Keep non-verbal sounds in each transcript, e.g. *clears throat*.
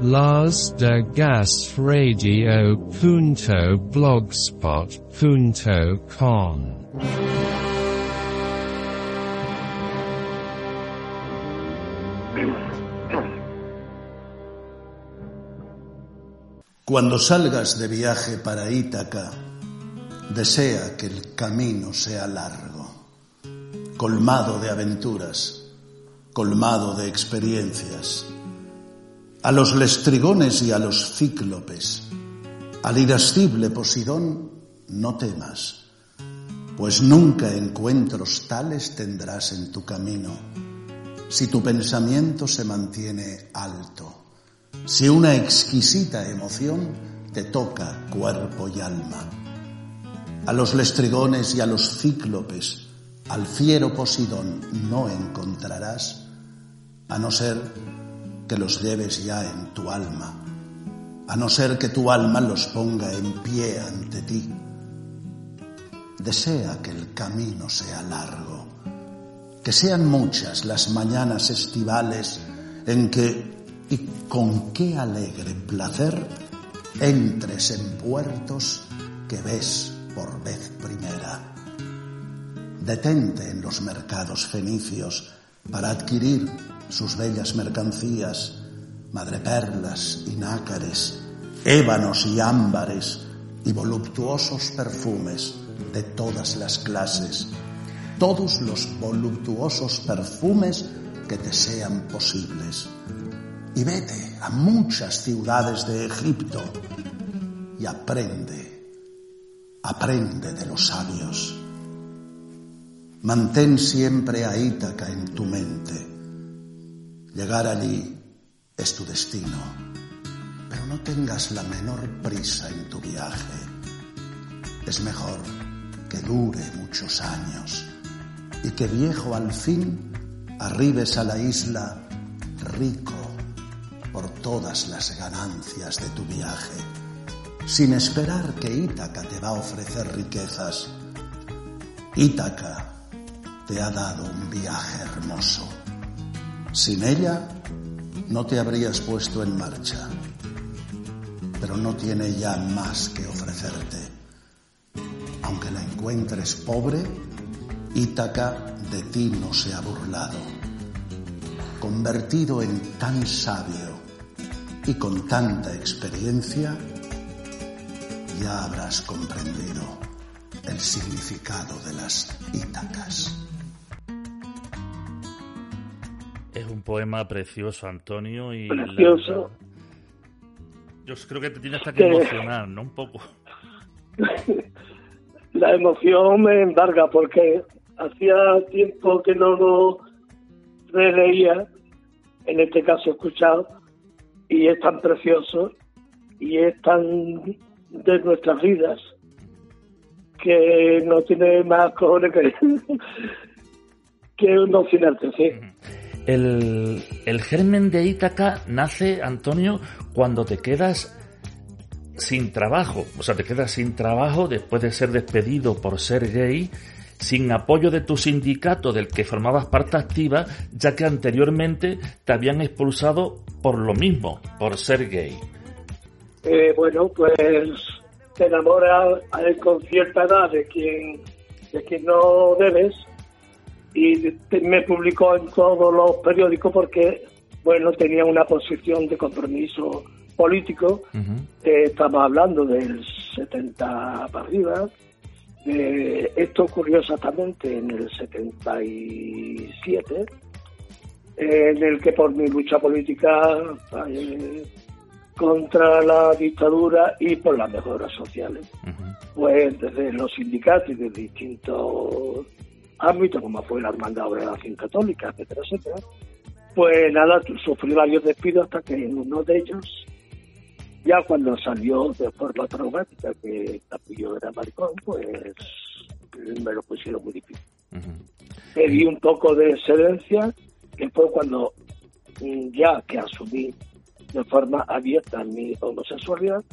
Lars de Gas Radio Punto Blogspot Punto com. Cuando salgas de viaje para Ítaca, desea que el camino sea largo, colmado de aventuras, colmado de experiencias. A los lestrigones y a los cíclopes, al irascible Posidón, no temas, pues nunca encuentros tales tendrás en tu camino, si tu pensamiento se mantiene alto, si una exquisita emoción te toca cuerpo y alma a los lestrigones y a los cíclopes, al fiero Posidón no encontrarás, a no ser que los lleves ya en tu alma, a no ser que tu alma los ponga en pie ante ti. Desea que el camino sea largo, que sean muchas las mañanas estivales en que, y con qué alegre placer, entres en puertos que ves por vez primera. Detente en los mercados fenicios para adquirir sus bellas mercancías, madreperlas y nácares, ébanos y ámbares y voluptuosos perfumes de todas las clases, todos los voluptuosos perfumes que te sean posibles. Y vete a muchas ciudades de Egipto y aprende aprende de los sabios. Mantén siempre a Ítaca en tu mente. Llegar allí es tu destino, pero no tengas la menor prisa en tu viaje. Es mejor que dure muchos años y que viejo al fin arribes a la isla rico por todas las ganancias de tu viaje sin esperar que Ítaca te va a ofrecer riquezas. Ítaca te ha dado un viaje hermoso. Sin ella no te habrías puesto en marcha, pero no tiene ya más que ofrecerte. Aunque la encuentres pobre, Ítaca de ti no se ha burlado. Convertido en tan sabio y con tanta experiencia, ya habrás comprendido el significado de las Ítacas. Es un poema precioso, Antonio, y precioso. Yo creo que te tienes que emocionar, ¿no? Un poco. *laughs* La emoción me embarga porque hacía tiempo que no lo releía, en este caso escuchado, y es tan precioso y es tan de nuestras vidas que no tiene más cojones que, *laughs* que emocionarte, sí. El, el germen de Ítaca nace, Antonio, cuando te quedas sin trabajo, o sea, te quedas sin trabajo después de ser despedido por ser gay, sin apoyo de tu sindicato del que formabas parte activa, ya que anteriormente te habían expulsado por lo mismo, por ser gay. Eh, bueno, pues te enamoras con cierta edad de quien, de quien no debes y me publicó en todos los periódicos porque, bueno, tenía una posición de compromiso político. estamos hablando del 70 para arriba. esto ocurrió exactamente en el 77, en el que por mi lucha política eh, contra la dictadura y por las mejoras sociales. Pues desde los sindicatos y de distintos ámbitos, como fue la Hermandad de la Acción Católica, etcétera, etcétera, pues nada, sufrí varios despidos hasta que en uno de ellos, ya cuando salió de forma traumática que Capillo era maricón, pues me lo pusieron muy difícil. di un poco de excelencia, que fue cuando mm, ya que asumí de forma abierta mi homosexualidad,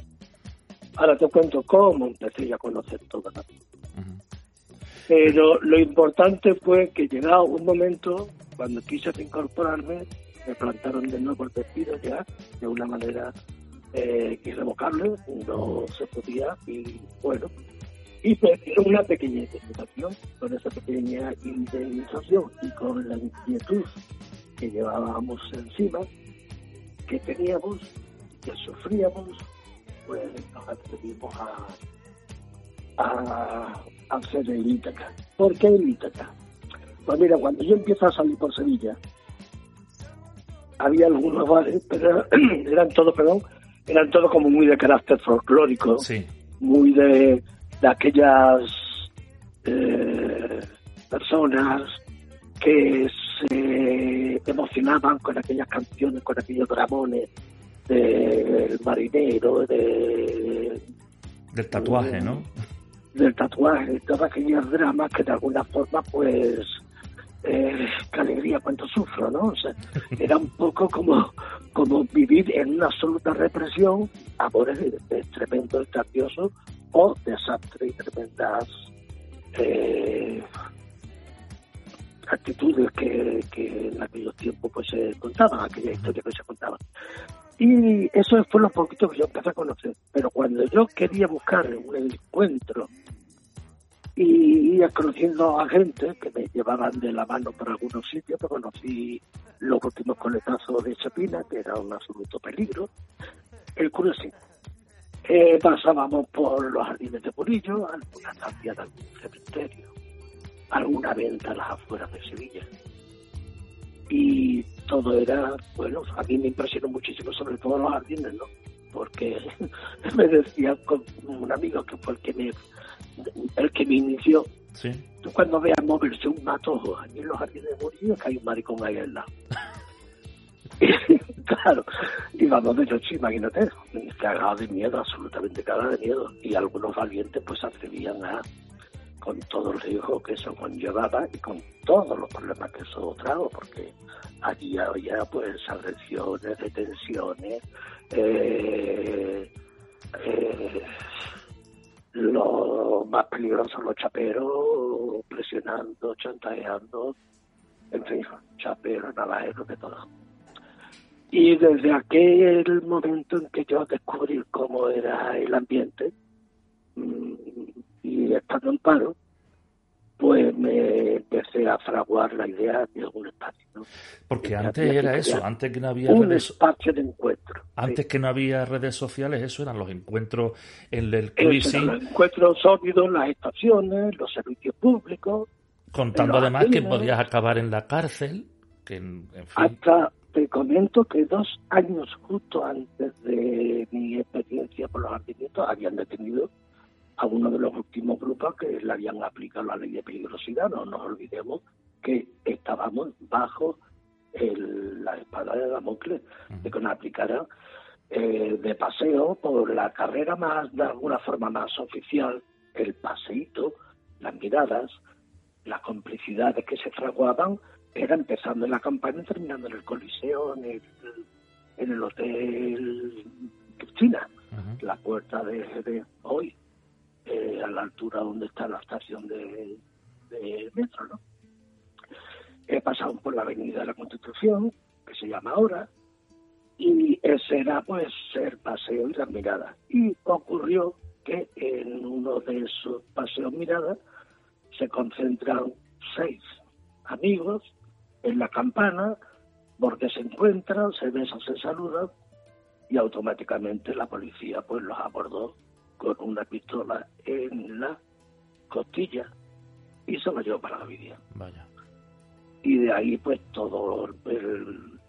ahora te cuento cómo empecé a conocer toda la Pero lo importante fue que llegado un momento, cuando quise incorporarme, me plantaron de nuevo el vestido ya, de una manera eh, irrevocable, no se podía, y bueno, hice una pequeña indemnización, con esa pequeña indemnización y con la inquietud que llevábamos encima, que teníamos, que sufríamos, pues nos atrevimos a, a, hacer el Ítaca. ¿Por qué el Ítaca? Pues mira, cuando yo empiezo a salir por Sevilla, había algunos bares, pero *clears throat* eran todos, perdón, eran todos como muy de carácter folclórico, muy de, de aquellas eh, personas que se emocionaban con aquellas canciones, con aquellos dramones del marinero, de, del tatuaje, ¿no? Del tatuaje, todas aquellas dramas que de alguna forma, pues, eh, qué alegría cuánto sufro, ¿no? O sea, era un poco como, como vivir en una absoluta represión, amores de, tremendo grandioso o desastre y tremendas eh, actitudes que, en aquellos tiempos pues se contaban, aquella historia que se contaba. Y eso fue lo poquito que yo empecé a conocer. Pero cuando yo quería buscar un encuentro y iba conociendo a gente que me llevaban de la mano por algunos sitios, pues conocí los últimos coletazos de Chapina, que era un absoluto peligro. El curioso eh, pasábamos por los jardines de Purillo, alguna estancia de algún cementerio, alguna venta a las afueras de Sevilla. Y todo era, bueno, a mí me impresionó muchísimo, sobre todo los jardines, ¿no? Porque *laughs* me decía con un amigo que fue el que me, el que me inició. Sí. Tú cuando veas moverse un matojo allí en los jardines de Murillo, que hay un maricón ahí al lado. *laughs* claro, íbamos de noche, imagínate, cagado de miedo, absolutamente cagado de miedo. Y algunos valientes pues atrevían a con todo el riesgo que eso conllevaba y con todos los problemas que eso trajo, porque allí había pues agresiones, detenciones, eh, eh, lo más peligroso los chaperos, presionando, chantajeando, en fin, chaperos, navajeros, de todo. Y desde aquel momento en que yo descubrí cómo era el ambiente, mm, y estando en paro, pues me empecé a fraguar la idea de un espacio. Porque antes era eso, antes que no había un espacio de encuentro. Antes que no había redes sociales, eso eran los encuentros en el cruising. Los encuentros sólidos, las estaciones, los servicios públicos. Contando además que podías acabar en la cárcel. Que en, fin. Hasta te comento que dos años justo antes de mi experiencia por los artilleros habían detenido a uno de los últimos grupos que le habían aplicado la ley de peligrosidad. No nos olvidemos que estábamos bajo la espada de Damocles, de que nos aplicara eh, de paseo por la carrera más, de alguna forma más oficial, el paseíto, las miradas, las complicidades que se fraguaban, era empezando en la campaña y terminando en el Coliseo, en el, en el Hotel China, la puerta de hoy eh, a la altura donde está la estación de, metro, ¿no? He pasado por la avenida de la Constitución, que se llama ahora, y ese era pues el paseo y las miradas. Y ocurrió que en uno de esos paseos miradas se concentran seis amigos en la campana porque se encuentran, se besan, se saludan y automáticamente la policía pues los abordó con una pistola en la costilla y se lo llevó para la vida. Vaya. Y de ahí pues todo el,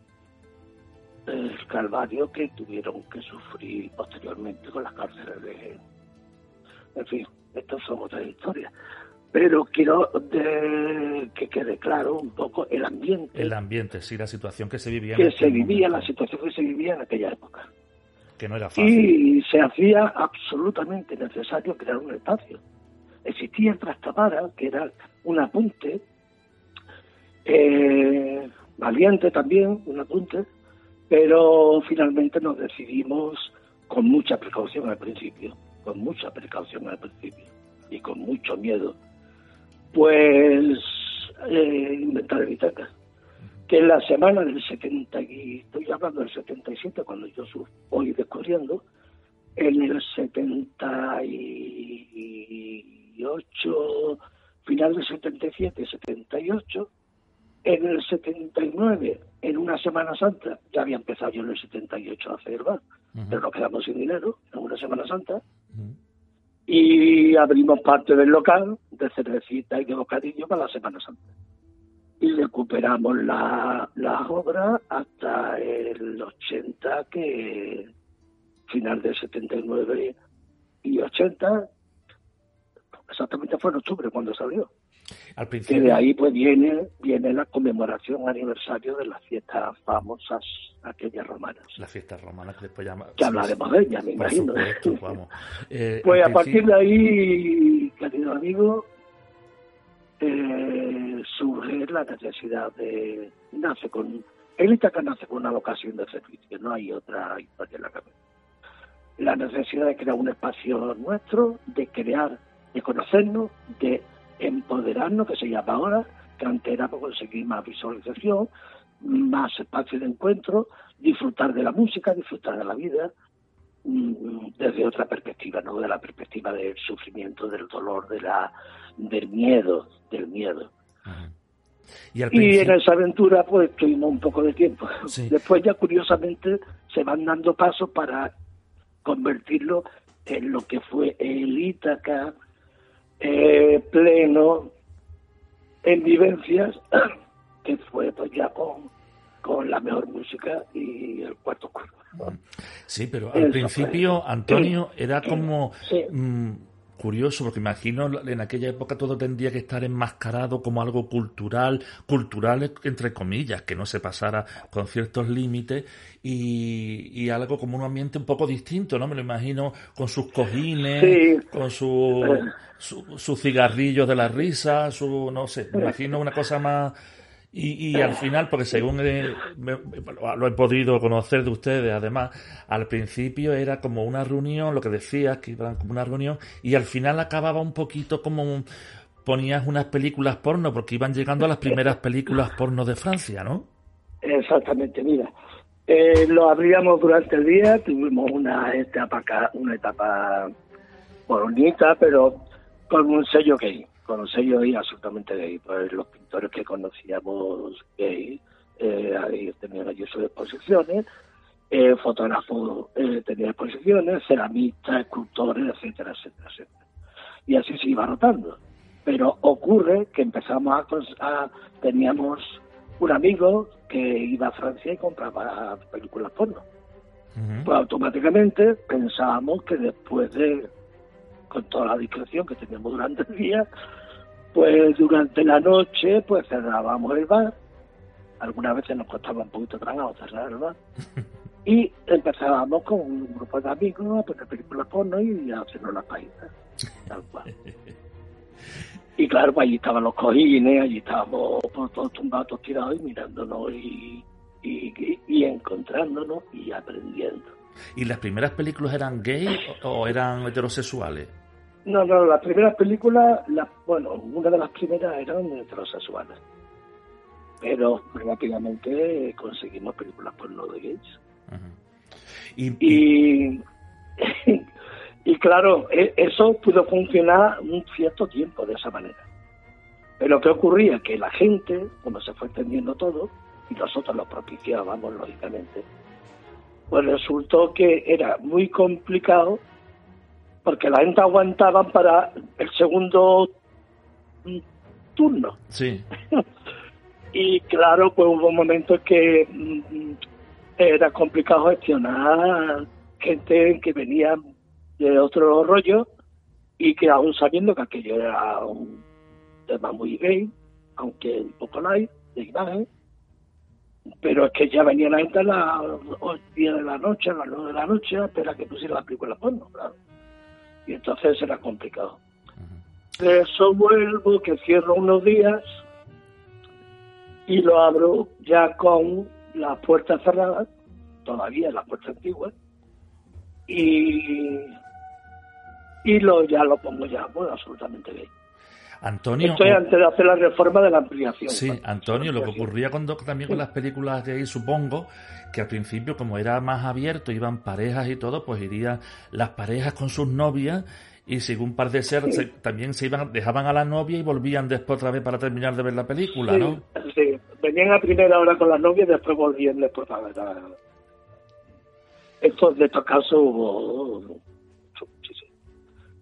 el calvario que tuvieron que sufrir posteriormente con las cárceles de... En fin, estas son otras historias. Pero quiero que quede claro un poco el ambiente. El ambiente, sí, la situación que se vivía. Que se vivía, la situación que se vivía en aquella época. Que no era fácil. Y se hacía absolutamente necesario crear un espacio. Existía el que era un apunte, eh, valiente también, un apunte, pero finalmente nos decidimos con mucha precaución al principio, con mucha precaución al principio y con mucho miedo, pues eh, inventar evitacas. Que en la semana del 70, y estoy hablando del 77, cuando yo voy descubriendo, en el 78, final del 77, 78, en el 79, en una Semana Santa, ya había empezado yo en el 78 a hacer bar, pero nos quedamos sin dinero en una Semana Santa. Y abrimos parte del local de cervecita y de bocadillo para la Semana Santa. Y recuperamos la, la obra hasta el 80, que final del 79 y 80, exactamente fue en octubre cuando salió. Al principio... de ahí pues viene, viene la conmemoración aniversario de las fiestas famosas, aquellas romanas. Las fiestas romanas que después llama... Que hablaremos de ellas, me imagino. vamos. *laughs* Eh, pues a partir de ahí, querido amigo, eh, surge la necesidad de... Nace con... El Itaca nace con una vocación de servicio, no hay otra historia en la cabeza. La necesidad de crear un espacio nuestro, de crear, de conocernos, de empoderarnos, que se llama ahora, que antes era por conseguir más visualización, más espacio de encuentro, disfrutar de la música, disfrutar de la vida, desde otra perspectiva, no de la perspectiva del sufrimiento, del dolor, de la, del miedo, del miedo. Y, en esa aventura pues tuvimos un poco de tiempo. Después ya curiosamente se van dando pasos para convertirlo en lo que fue el Ítaca, eh, pleno en vivencias, *clears throat* que fue pues ya con, con la mejor música y el cuarto cuerpo. Sí, pero al principio, Antonio, era como... Mm, curioso, porque imagino en aquella época todo tendría que estar enmascarado como algo cultural, cultural entre comillas, que no se pasara con ciertos límites y, algo como un ambiente un poco distinto, ¿no? Me lo imagino con sus cojines, con su, su, cigarrillo de la risa, su, no sé, me imagino una cosa más y, al final, porque según lo he podido conocer de ustedes, además, al principio era como una reunión, lo que decías, que iban como una reunión, y al final acababa un poquito como ponías unas películas porno, porque iban llegando a las primeras películas porno de Francia, ¿no? Exactamente, mira. Eh, lo abríamos durante el día, tuvimos una etapa, una etapa bonita, pero con un sello gay con sello gay absolutamente gay. Pues los pintores que conocíamos gay eh, ahí tenían allí sus exposiciones, eh, fotógrafos eh, tenían exposiciones, ceramistas, escultores, etcétera, etcétera, etcétera. Y así se iba rotando. Pero ocurre que empezamos a, teníamos un amigo que iba a Francia y compraba películas porno. Pues automáticamente pensábamos que después de con toda la discreción que teníamos durante el día, pues durante la noche pues cerrábamos el bar, algunas veces nos costaba un poquito trabajo cerrar el bar, *laughs* y empezábamos con un grupo de amigos a poner películas porno y a hacernos las paisas, tal cual. *laughs* Y claro, pues allí estaban los cojines, allí estábamos pues, todos tumbados, todos tirados y mirándonos y, y, y encontrándonos y aprendiendo. ¿Y las primeras películas eran gay o eran heterosexuales? No, no, las primeras películas, la, bueno, una de las primeras eran heterosexuales. Pero rápidamente conseguimos películas porno de gays. y, *laughs* y, claro, e, eso pudo funcionar un cierto tiempo de esa manera. Pero ¿qué ocurría? Que la gente, como se fue entendiendo todo, y nosotros lo propiciábamos, lógicamente, pues resultó que era muy complicado porque la gente aguantaban para el segundo turno. Sí. *laughs* y claro, pues hubo momentos que mm, era complicado gestionar gente que venía de otro rollo y que aún sabiendo que aquello era un tema muy gay, aunque un poco light de imagen, pero es que ya venía la gente a las 10 de la noche, a las 9 de la noche, a esperar que pusiera la película porno, claro. Y entonces era complicado. De eso vuelvo, que cierro unos días y lo abro ya con las puertas cerradas, todavía las puertas antiguas, y, y lo, ya lo pongo ya, bueno, absolutamente bien. Antonio. Estoy antes de hacer la reforma de la ampliación. Sí, Antonio, lo que ocurría cuando, también con las películas de ahí, supongo, que al principio, como era más abierto, iban parejas y todo, pues irían las parejas con sus novias y según parece ser, también se iban, dejaban a la novia y volvían después otra vez para terminar de ver la película, ¿no? Sí, venían a primera hora con la novia y después volvían después para ver la... Estos, de estos casos hubo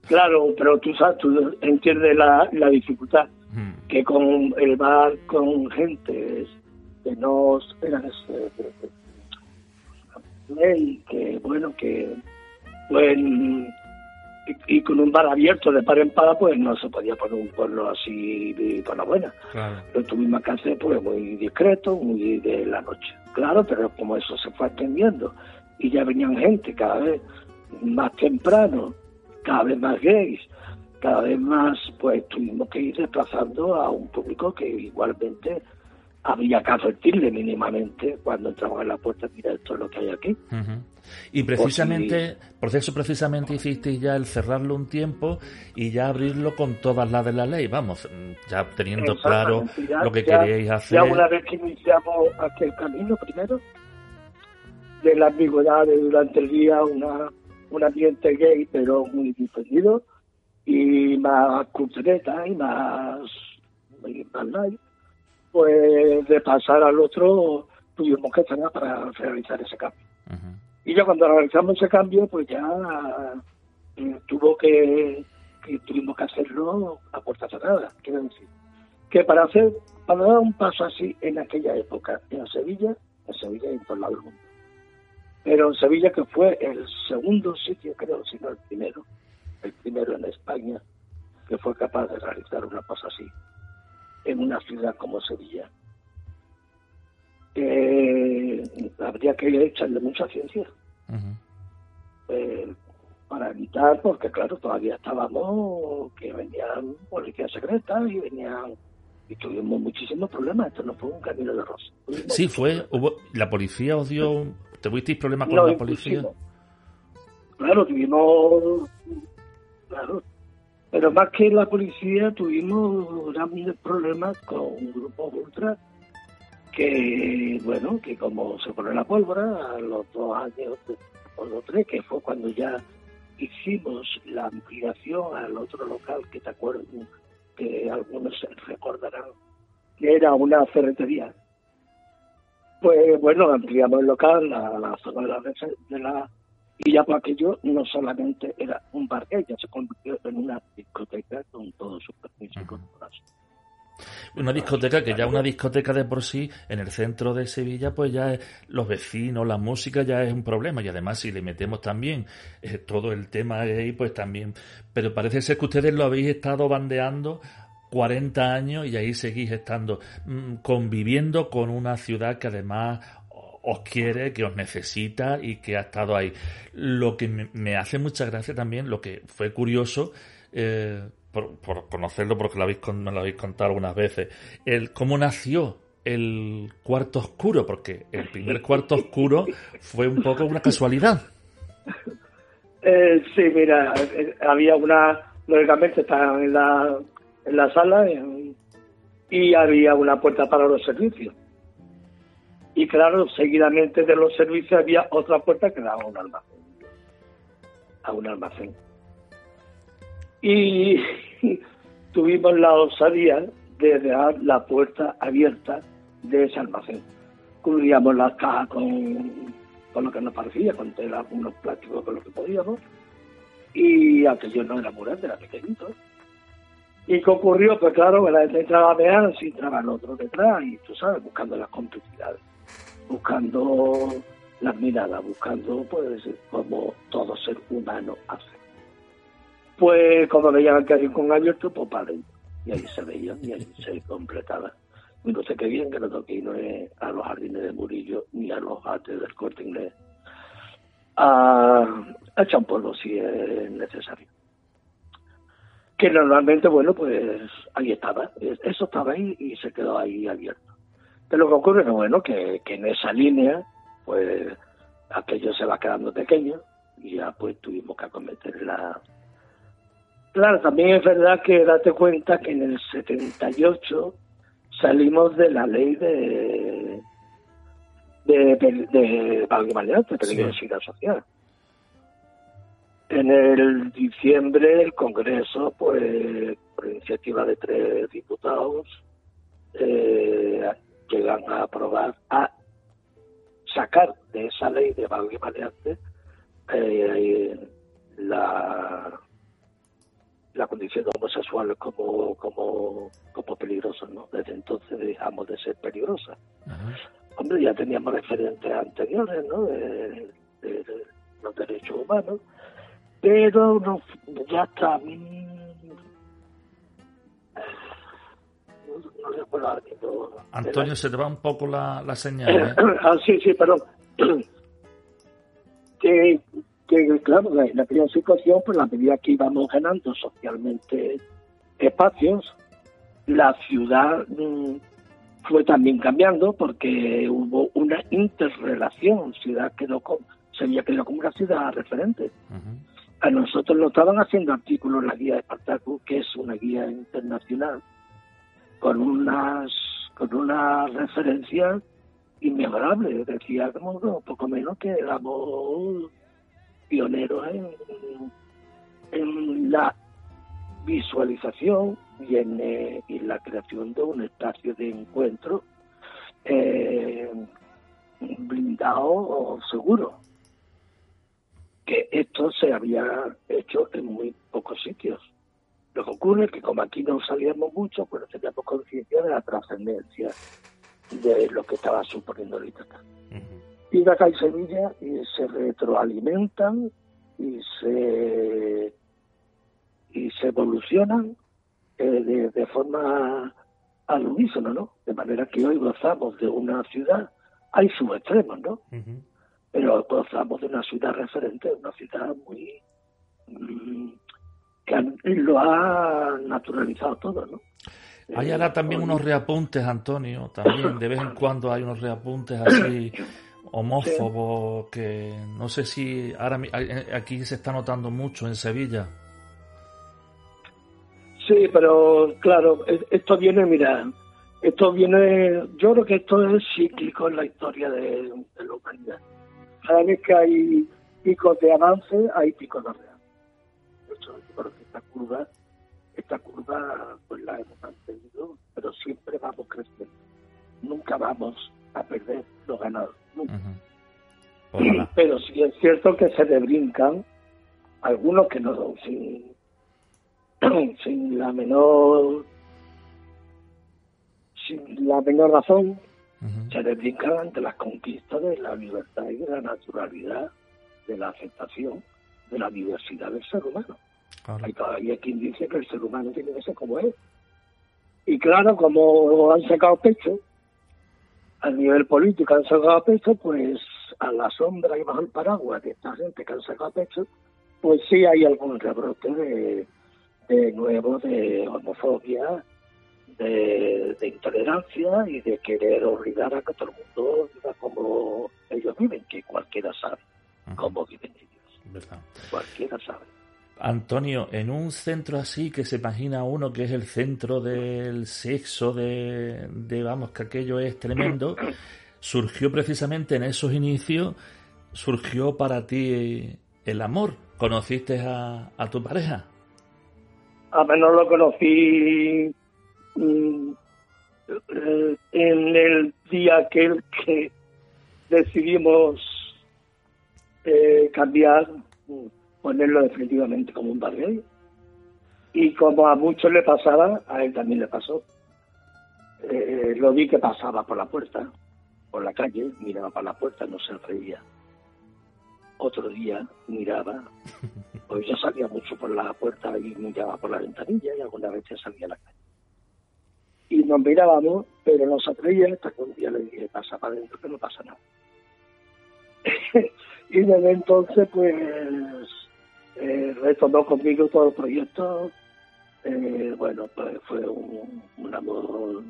Claro, pero tú sabes, tú entiendes la, la dificultad hmm. que con el bar con gente que no eran y que bueno que pues y, con un bar abierto de par en par pues no se podía poner un pueblo así por la buena claro. lo tuvimos que hacer pues muy discreto muy de la noche claro pero como eso se fue extendiendo y ya venían gente cada vez más temprano cada vez más gays, cada vez más, pues tuvimos que ir desplazando a un público que igualmente había que advertirle mínimamente cuando entramos en la puerta, mira, esto es lo que hay aquí. Y precisamente, por eso precisamente hiciste ya el cerrarlo un tiempo y ya abrirlo con todas las de la ley, vamos, ya teniendo claro lo que queríais hacer. Ya una vez que iniciamos aquel camino primero, de la ambigüedad de durante el día, una un ambiente gay, pero muy difundido, y más cultureta y más, más light, pues de pasar al otro tuvimos que estar para realizar ese cambio. Y ya cuando realizamos ese cambio, pues ya eh, tuvo que, que, tuvimos que hacerlo a puerta cerrada, quiero decir. Que para hacer, para dar un paso así en aquella época, en Sevilla, en Sevilla y en todo el lado del mundo, pero en Sevilla, que fue el segundo sitio, creo, si no el primero, el primero en España, que fue capaz de realizar una cosa así, en una ciudad como Sevilla. habría que echarle mucha ciencia eh, para evitar, porque claro, todavía estábamos, que venían policías secretas y venían y tuvimos muchísimos problemas. Esto no fue un camino de rosa. Sí, fue. Hubo, la policía os dio ¿Tuvisteis problemas con la policía? Claro, tuvimos. Claro. Pero más que la policía, tuvimos grandes problemas con un grupo ultra que, bueno, que como se pone la pólvora, a los dos años o los tres, que fue cuando ya hicimos la ampliación al otro local que te acuerdo, que algunos recordarán, que era una ferretería pues bueno, ampliamos el local, la, la zona de la, de la y ya por aquello no solamente era un bar ya se convirtió en una discoteca con todo su permiso y Una discoteca que ya una discoteca de por sí en el centro de Sevilla, pues ya los vecinos, la música ya es un problema. Y además si le metemos también eh, todo el tema ahí, pues también. Pero parece ser que ustedes lo habéis estado bandeando 40 años y ahí seguís estando mm, conviviendo con una ciudad que además os quiere, que os necesita y que ha estado ahí. Lo que me, hace mucha gracia también, lo que fue curioso, eh, por, conocerlo porque lo habéis, me lo habéis contado algunas veces, el cómo nació el cuarto oscuro, porque el primer cuarto oscuro fue un poco una casualidad. Eh, sí, mira, eh, había una, lógicamente estaba en la en la sala y había una puerta para los servicios. Y claro, seguidamente de los servicios había otra puerta que daba a un almacén. A un almacén. Y *laughs* tuvimos la osadía de dejar la puerta abierta de ese almacén. Cubríamos las cajas con, con lo que nos parecía, con tela, unos plásticos con lo que podíamos. Y aquello no era grande, era pequeñito. ¿Y qué ocurrió? Pues claro, que la gente entraba a si entraba el otro detrás y tú sabes, buscando las complicidades, buscando las miradas, buscando pues como todo ser humano hace. Pues como veían el callejón abierto, pues para Y ahí se veían y ahí se completaba. Y no sé qué bien que no toque no es a los jardines de Murillo ni a los ates del corte inglés. A, a echar polvo si es necesario. Que normalmente, bueno, pues ahí estaba. Eso estaba ahí y se quedó ahí abierto. Pero lo que ocurre es bueno, que, que en esa línea, pues aquello se va quedando pequeño y ya pues tuvimos que acometer la, Claro, también es verdad que date cuenta que en el 78 salimos de la ley de de, de, de de peligrosidad social. En el diciembre el Congreso, pues por iniciativa de tres diputados, eh, llegan a aprobar, a sacar de esa ley de valga y eh, la la condición de homosexual como, como, como peligrosa, ¿no? Desde entonces dejamos de ser peligrosa. Hombre, ya teníamos referentes anteriores, ¿no? De, los derechos humanos, pero no, ya está No, recuerdo Antonio, se te va un poco la, la señal. ¿eh? *coughs* ah, sí, sí, perdón. *coughs* que que claro, en aquella situación, pues la medida que íbamos ganando socialmente espacios, la ciudad mm, fue también cambiando porque hubo una interrelación, ciudad quedó como, se había quedado como una ciudad referente. A nosotros lo estaban haciendo artículos en la guía de Espartaco, que es una guía internacional, con unas con una referencia inmejorable. Decía como poco menos que éramos pionero en, la visualización y en, eh, la creación de un espacio de encuentro eh, blindado o seguro. Que esto se había hecho en muy pocos sitios. Lo que ocurre es que como aquí no salíamos mucho, pues teníamos conciencia de la trascendencia de lo que estaba suponiendo el Itaca y acá y Sevilla y se retroalimentan y se y se evolucionan eh, de, forma al unísono, ¿no? De manera que hoy gozamos de una ciudad, hay sus extremos, ¿no? Pero gozamos de una ciudad referente, una ciudad muy mm, que lo ha naturalizado todo, ¿no? Hay ahora también unos reapuntes, Antonio, también de vez en *coughs* cuando hay unos reapuntes así homófobo que no sé si ahora aquí se está notando mucho en Sevilla. Sí, pero claro, esto viene, mira, esto viene, yo creo que esto es cíclico en la historia de, la humanidad. Cada vez que hay picos de avance, hay picos de real. esta curva, esta curva, pues la hemos mantenido, pero siempre vamos creciendo. Nunca vamos a perder los ganados. Pero sí es cierto que se le brincan algunos que no, sin, *clears throat* sin la menor sin la menor razón, se le brincan ante las conquistas de la libertad y de la naturalidad, de la aceptación de la diversidad del ser humano. Hay todavía quien dice que el ser humano tiene que ser como es. Y claro, como han sacado pecho, a nivel político han sacado pecho, pues a la sombra y bajo el paraguas de esta gente que han sacado pecho, pues sí hay algún rebrote de, de nuevo de homofobia, de, intolerancia y de querer obligar a que todo el mundo viva como ellos viven, que cualquiera sabe cómo viven ellos. Cualquiera sabe. Antonio, en un centro así que se imagina uno que es el centro del sexo, de, vamos, que aquello es tremendo, *coughs* surgió precisamente en esos inicios, surgió para ti el amor. ¿Conociste a, tu pareja? A menos lo conocí en el día aquel que decidimos eh, cambiar mm, ponerlo definitivamente como un barrio. Y como a muchos le pasaba, a él también le pasó. Eh, lo vi que pasaba por la puerta, por la calle, miraba para la puerta, no se reía. otro día miraba, pues yo salía mucho por la puerta y miraba por la ventanilla y alguna vez salía a la calle. Nos mirábamos, pero nos atraía hasta que un día le dije, pasa para adentro, que no pasa nada. *laughs* y desde entonces, pues, eh, retomó conmigo todo el proyecto. Eh, bueno, pues fue un, amor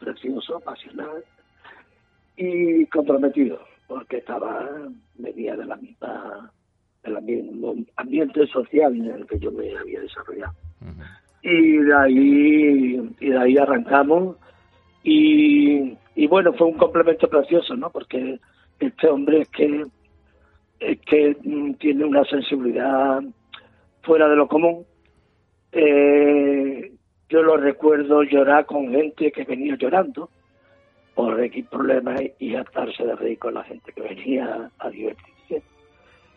precioso, pasional y comprometido porque estaba, venía de la misma, del ambiente social en el que yo me había desarrollado. Y de ahí, y de ahí arrancamos y, y bueno, fue un complemento precioso, ¿no? Porque este hombre es que, es que mm, tiene una sensibilidad fuera de lo común. Eh, yo lo recuerdo llorar con gente que venía llorando por X problemas y hartarse de reír con la gente que venía a divertirse.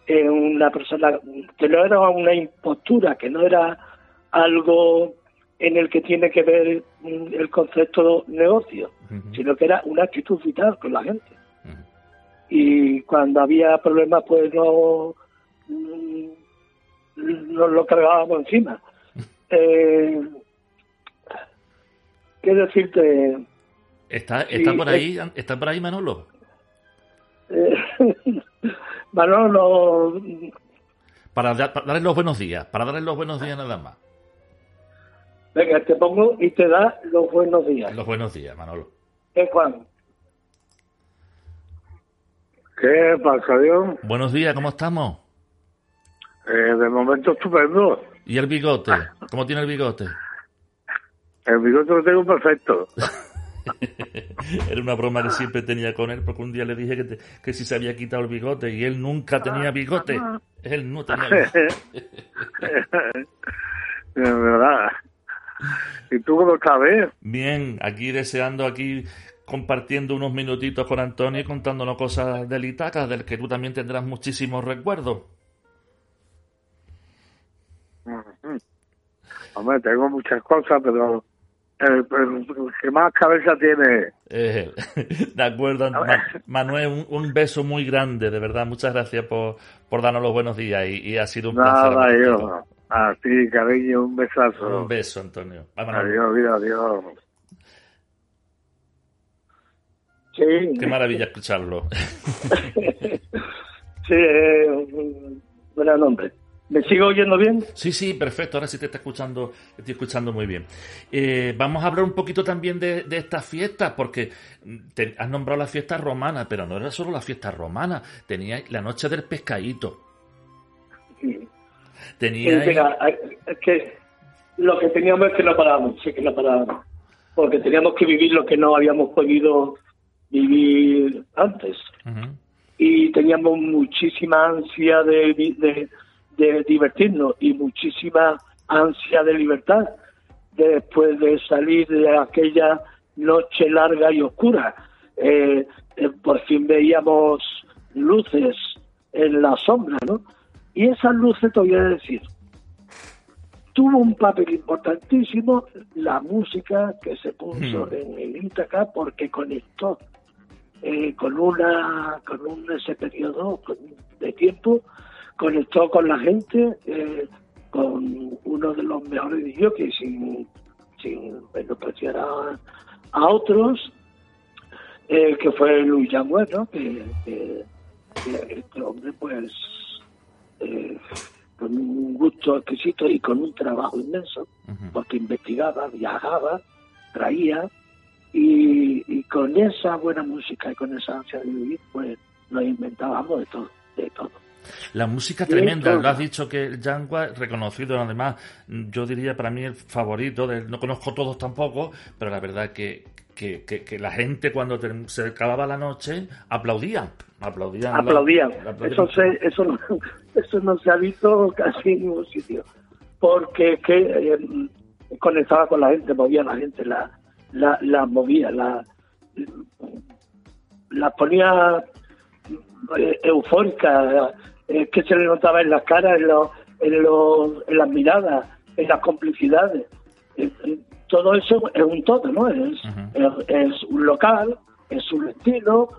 Eh, una persona que no era una impostura, que no era algo en el que tiene que ver mm, el concepto negocio, sino que era una actitud vital con la gente. Y cuando había problemas, pues no mm, nos lo cargábamos encima. Eh, ¿Qué decirte? ¿Está, está por ahí, está por ahí Manolo? Eh, *laughs* Manolo... Para, darle los buenos días, para darle los buenos días nada más. Venga, te pongo y te da los buenos días. Los buenos días, Manolo. ¿Qué, Juan? ¿Qué pasa, Dios? Buenos días, ¿cómo estamos? Eh, de momento estupendo. ¿Y el bigote? ¿Cómo tiene el bigote? El bigote lo tengo perfecto. *laughs* Era una broma que siempre tenía con él, porque un día le dije que, que si se había quitado el bigote y él nunca tenía bigote. Él no tenía *laughs* bigote. De verdad. ¿Y tú cómo estás, eh? Bien, aquí deseando, aquí compartiendo unos minutitos con Antonio y contándonos cosas del Itaca, del que tú también tendrás muchísimos recuerdos. Hombre, tengo muchas cosas, pero el, que más cabeza tiene. Eh, *laughs* de acuerdo, Manuel, un, beso muy grande, de verdad. Muchas gracias por, por darnos los buenos días y, ha sido un Nada, placer. Yo. A ti, cariño, un besazo. Un beso, Antonio. adiós, vida, adiós. Sí. Qué maravilla escucharlo. *laughs* sí, un buen nombre. ¿Me sigo oyendo bien? Sí, sí, perfecto. Ahora sí te está escuchando, estoy escuchando muy bien. Eh, vamos a hablar un poquito también de, de estas fiestas, porque te, has nombrado la fiesta romana, pero no era solo la fiesta romana, tenía la noche del pescadito. Sí. Tenía. es que lo que teníamos es que no parábamos, sí que no parábamos. Porque teníamos que vivir lo que no habíamos podido vivir antes. Y teníamos muchísima ansia de, de de divertirnos y muchísima ansia de libertad después de salir de aquella noche larga y oscura. Eh, eh, por fin veíamos luces en la sombra, ¿no? Y esas luces, te voy a decir, tuvo un papel importantísimo la música que se puso hmm. en el Ítaca porque conectó eh, con una con un ese periodo de tiempo conectó con la gente, eh, con uno de los mejores que sin, sin menospreciar a, a otros, eh, que fue Luis Yamuel, ¿no? Que, este hombre, pues, eh, con un gusto exquisito y con un trabajo inmenso, porque investigaba, viajaba, traía, y, y, con esa buena música y con esa ansia de vivir, pues nos inventábamos de todo, de todo. La música tremenda, lo has dicho que Jangua, reconocido además, yo diría para mí el favorito, no conozco todos tampoco, pero la verdad que, que, que, la gente cuando se acababa la noche aplaudía. Aplaudían. Aplaudían. Eso, eso, no, *laughs* eso no se ha visto casi en ningún sitio. Porque que eh, conectaba con la gente, movía a la gente, la, la, la movía, la, la ponía eh, eufórica, eh, que se le notaba en las caras, en, en, en las miradas, en las complicidades. Todo eso es un todo, ¿no? Es, es, un local, es un estilo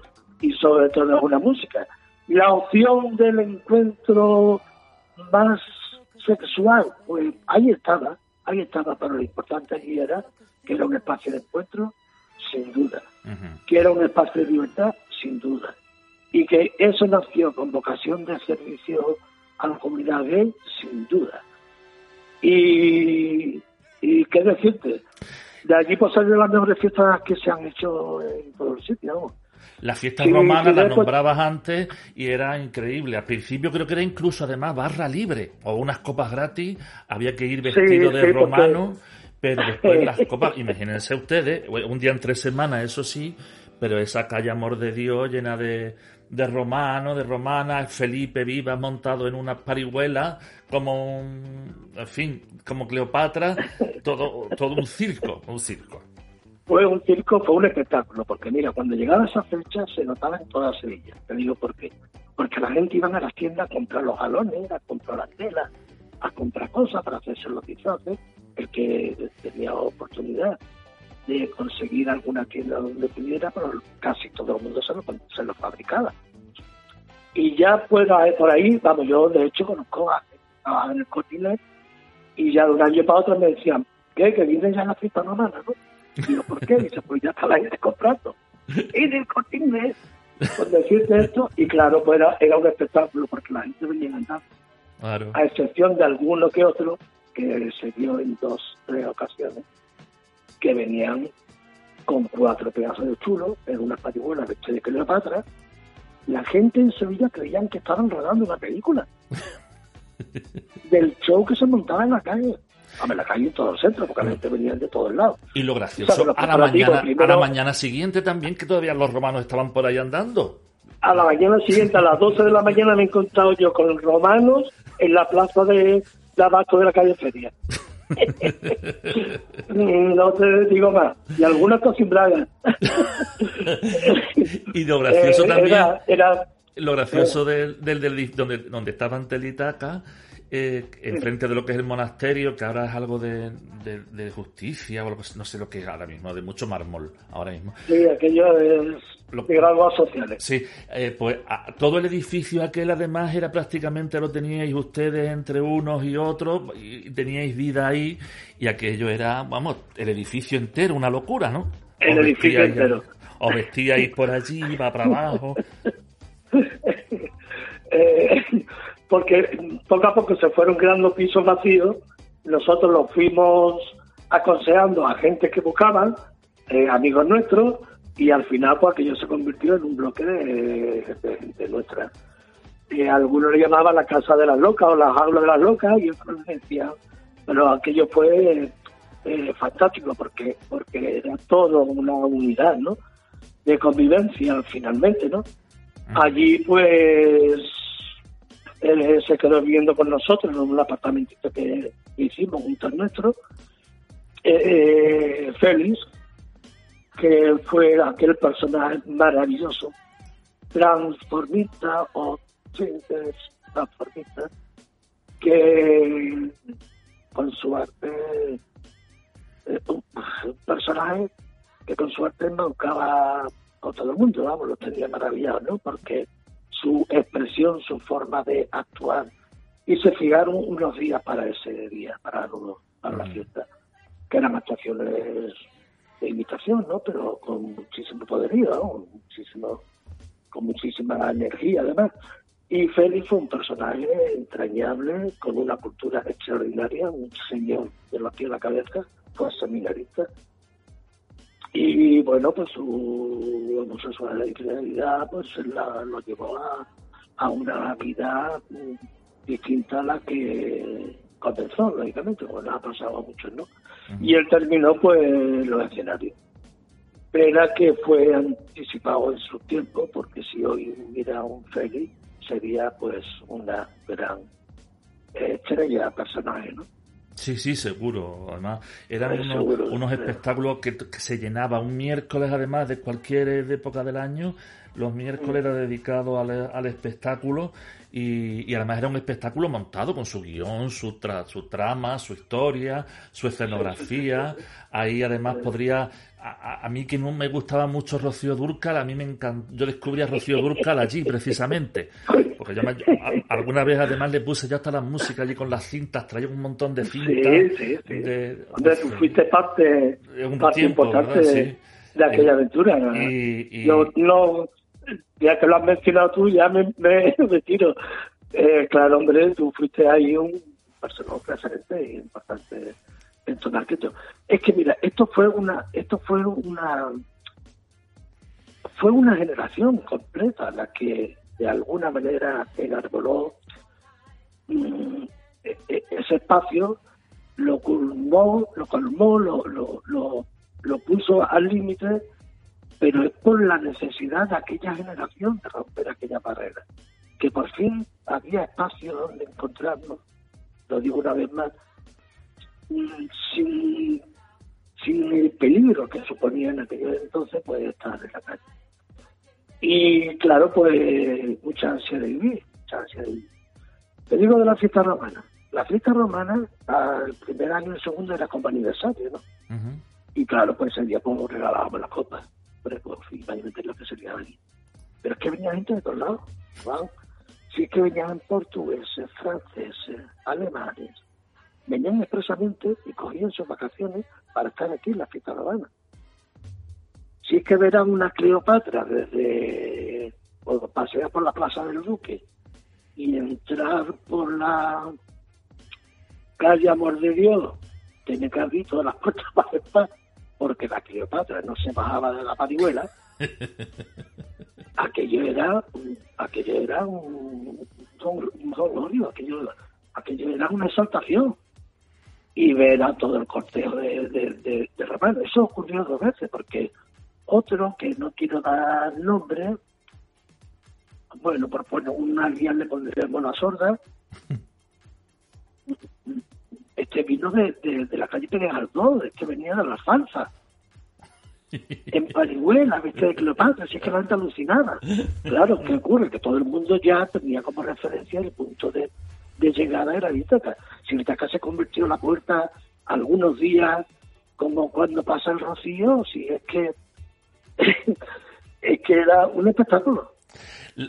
y sobre todo es una música. la opción del encuentro más sexual, pues ahí estaba, ahí estaba, pero lo importante allí era que era un espacio de encuentro, sin duda, que era un espacio de libertad, sin duda, y que eso nació con vocación de servicio a la comunidad gay, sin duda. Y, y qué decirte, de allí pues las mejores fiestas que se han hecho en todo el sitio. Las fiestas romanas las nombrabas antes y era increíble. Al principio creo que era incluso además barra libre o unas copas gratis. Había que ir vestido de romano, pero después *laughs* las copas, imagínense ustedes, un día en tres semanas, eso sí, pero esa calle Amor de Dios llena de, de romanos, de romanas, Felipe viva montado en una parihuela, como un, en fin, como Cleopatra, todo, todo un circo, un circo. Fue un circo, fue un espectáculo, porque mira, cuando llegaba esa fecha se notaba en toda Sevilla. Te digo por qué. Porque la gente iba a las tiendas a comprar los galones, a comprar las telas, a comprar cosas para hacerse los disfraces, el que tenía oportunidad de conseguir alguna tienda donde pudiera, pero casi todo el mundo se lo, se lo fabricaba. Y ya pues por ahí, vamos, yo de hecho conozco a, a en el Cortinet y ya de un año para otro me decían, ¿qué? Que vienen ya las fiestas romanas, ¿no? Y digo, ¿por qué? Dice, pues ya está la gente comprando. Y del Cortinet, por decirte esto, y claro, pues era, era un espectáculo porque la gente venía andando. Claro. A excepción de alguno que otro, que se dio en dos, tres ocasiones, que venían con cuatro pedazos de chulo en unas patibuelas de Cleopatra. La gente en Sevilla creían que estaban rodando una película *laughs* del show que se montaba en la calle. en la calle en todo el centro, porque la gente venía de todos lados. Y lo gracioso, a, la mañana, a la mañana siguiente también, que todavía los romanos estaban por ahí andando. A la mañana siguiente, a las 12 de la mañana, me he encontrado yo con los romanos en la plaza de, de de la calle Feria. No te digo más. Y algunas cosas *laughs* y lo gracioso eh, también. Era, lo gracioso del, del, del, donde, donde estaba Telitaca eh, enfrente de lo que es el monasterio, que ahora es algo de, de, justicia o algo, no sé lo que es ahora mismo, de mucho mármol ahora mismo. Sí, aquello es lo, de graduados sociales. Sí, eh, pues todo el edificio aquel además era prácticamente lo teníais ustedes entre unos y otros, y teníais vida ahí, y aquello era, vamos, el edificio entero, una locura, ¿no? El edificio entero. O vestíais por allí, iba para abajo. *laughs* eh, porque poco a poco se fueron creando pisos vacíos, nosotros los fuimos aconsejando a gente que buscaban, eh, amigos nuestros, y al final pues aquello se convirtió en un bloque de, gente nuestra. Eh, algunos le llamaban la casa de las locas o las aulas de las locas y otros decían, pero aquello fue eh, fantástico porque porque era todo una unidad, ¿no? De convivencia finalmente, ¿no? Allí pues él se quedó viviendo con nosotros en un apartamentito que hicimos junto al nuestro. Eh, eh, Félix, que fue aquel personaje maravilloso, transformista o transformista, que con su arte, eh, un personaje que con su arte embaucaba a todo el mundo, vamos, lo tenía maravillado, ¿no? Porque su expresión, su forma de actuar. Y se fijaron unos días para ese día, para, para la fiesta, que eran actuaciones de imitación, ¿no? Pero con muchísimo poderío, ¿no? Muchísimo, con muchísima energía, además. Y Félix fue un personaje entrañable, con una cultura extraordinaria, un señor de la piel a la cabeza, fue seminarista, y bueno, pues su homosexualidad pues la, lo llevó a, a una vida distinta a la que comenzó, lógicamente, bueno, ha pasado a muchos, ¿no? Y él terminó pues los escenarios. Pena que fue anticipado en su tiempo, porque si hoy hubiera un Félix, sería pues una gran estrella personaje, ¿no? Sí, sí, seguro. Además, eran unos, espectáculos que, se llenaba un miércoles, además de cualquier época del año. Los miércoles era dedicado al, espectáculo y, además era un espectáculo montado con su guion, su, su trama, su historia, su escenografía. Ahí además podría a, mí que no me gustaba mucho Rocío Durcal, a mí me encantó, yo descubrí a Rocío Durcal allí precisamente, porque yo alguna vez además le puse ya hasta la música allí con las cintas, traía un montón de cintas. Sí, sí, sí. De, tú fuiste parte, parte importante de aquella aventura. Yo no, ya que lo has mencionado tú, ya me, me *laughs* retiro. Eh, claro, hombre, tú fuiste ahí un personaje referente y importante es que mira, esto fue una, esto fue una, fue una generación completa la que de alguna manera enarboló mm, e, e, ese espacio, lo colmó, lo colmó, lo, lo, lo, lo puso al límite, pero es por la necesidad de aquella generación de romper aquella barrera, que por fin había espacio donde encontrarnos, lo digo una vez más, sin, sin el peligro que suponía en aquel entonces pues estar en la calle. Y claro, pues mucha ansia de vivir, mucha ansia de vivir. Te digo de la fiesta romana. La fiesta romana, al primer año y el segundo era como aniversario, ¿no? Y claro, pues ese día pues regalábamos las copas. Pero pues imagínate lo que sería allí. Pero es que venía gente de todos lados. ¿no? Sí que venían portugueses, franceses, alemanes, venían expresamente y cogían sus vacaciones para estar aquí en la fiesta de Habana. Si es que verán una Cleopatra desde o pasear por la Plaza del Duque y entrar por la calle Amor de Dios, tiene que abrir todas las puertas para porque la Cleopatra no se bajaba de la parihuela. aquello era aquello era un, un, aquello, aquello era una exaltación y ver a todo el cortejo de, de, de, Eso ocurrió dos veces, porque otro, que no quiero dar nombre, bueno, por poner un alguien le pondríamos la sorda, *laughs* este vino de, de, la calle Pérez Galdós, este venía de la salsa. *laughs* En Parihuela, viste de Cleopatra, así que la gente alucinada. Claro, ¿qué ocurre? Que todo el mundo ya tenía como referencia el punto de, de llegada era Ítaca. Si Ítaca se convirtió en la puerta algunos días, como cuando pasa el rocío, si es que *laughs* es que era un espectáculo.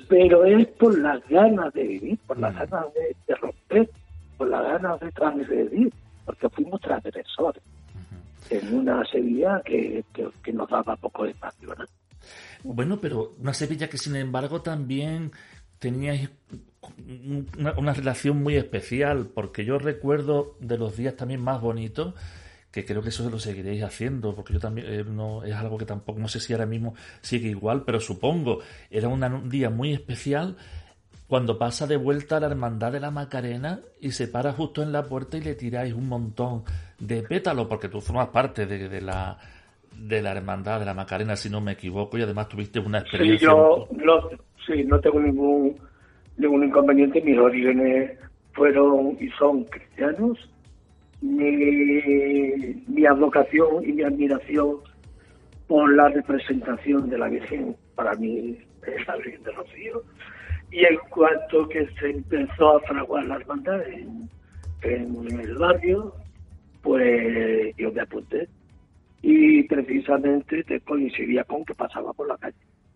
Pero es por las ganas de vivir, por las mm. ganas de, romper, por las ganas de transgredir, porque fuimos transgresores en una Sevilla que, que, nos daba poco espacio. Bueno, pero una Sevilla que sin embargo también tenía una, relación muy especial, porque yo recuerdo de los días también más bonitos, que creo que eso lo seguiréis haciendo, porque yo también eh, no es algo que tampoco, no sé si ahora mismo sigue igual, pero supongo, era un día muy especial cuando pasa de vuelta a la hermandad de la Macarena y se para justo en la puerta y le tiráis un montón de pétalos, porque tú formas parte de, la de la hermandad de la Macarena, si no me equivoco, y además tuviste una experiencia. Sí, yo no, sí, no tengo ningún ningún inconveniente, mis orígenes fueron y son cristianos, mi, mi advocación y mi admiración por la representación de la Virgen, para mí es la Virgen de Rocío, y en cuanto que se empezó a fraguar la hermandad en, en el barrio, pues yo me apunté. Y precisamente te coincidía con que pasaba por la calle.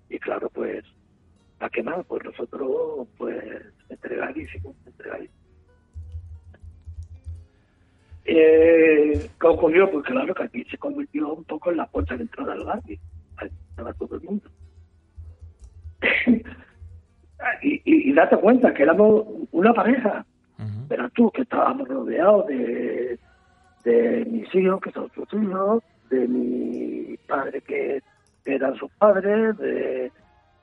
Y claro, pues ¿a qué más? Pues nosotros, pues, entregadísimos, entregadísimos. Eh, ¿Qué ocurrió? Pues claro que aquí se convirtió un poco en la puerta de entrada al barrio, para todo el mundo. *laughs* y, date cuenta que éramos una pareja, pero tú que estábamos rodeados de, de mis hijos, que son sus hijos, de mi padre que eran sus padres, de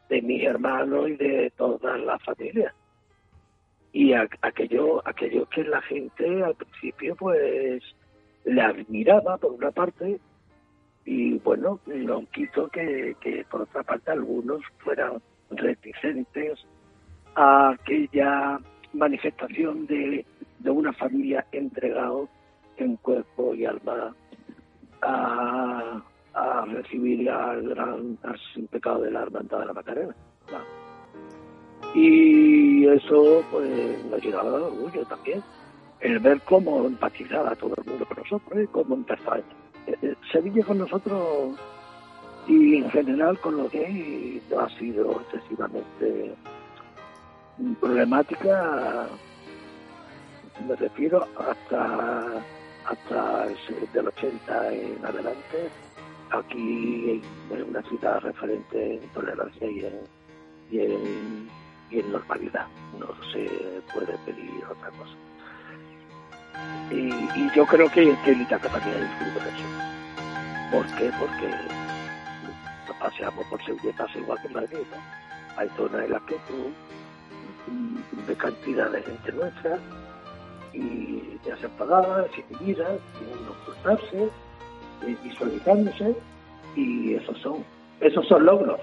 de mis hermanos y de toda la familia. Y aquello, que la gente al principio pues le admiraba por una parte y bueno, no quito que, que por otra parte algunos fueran reticentes a aquella manifestación de, de una familia entregado en cuerpo y alma a, a recibir al gran pecado de la hermandad de la Macarena. Y eso pues nos llenaba de orgullo también, el ver cómo empatizaba todo el mundo con nosotros y cómo empezó eh, Sevilla con nosotros y en general con los gays no ha sido excesivamente problemática, me refiero hasta hasta el del 80 en adelante. Aquí es una ciudad referente en tolerancia y en, y y normalidad. No se puede pedir otra cosa. Y, y yo creo que, que el Itaca también ha influido en eso. ¿Por qué? Porque paseamos por Sevilla, igual que en Madrid. Hay zonas en las que tú mm, de cantidad de gente nuestra y ya se apagadas, sin miras, sin ocultarse, eh, visualizándose y esos son esos son logros.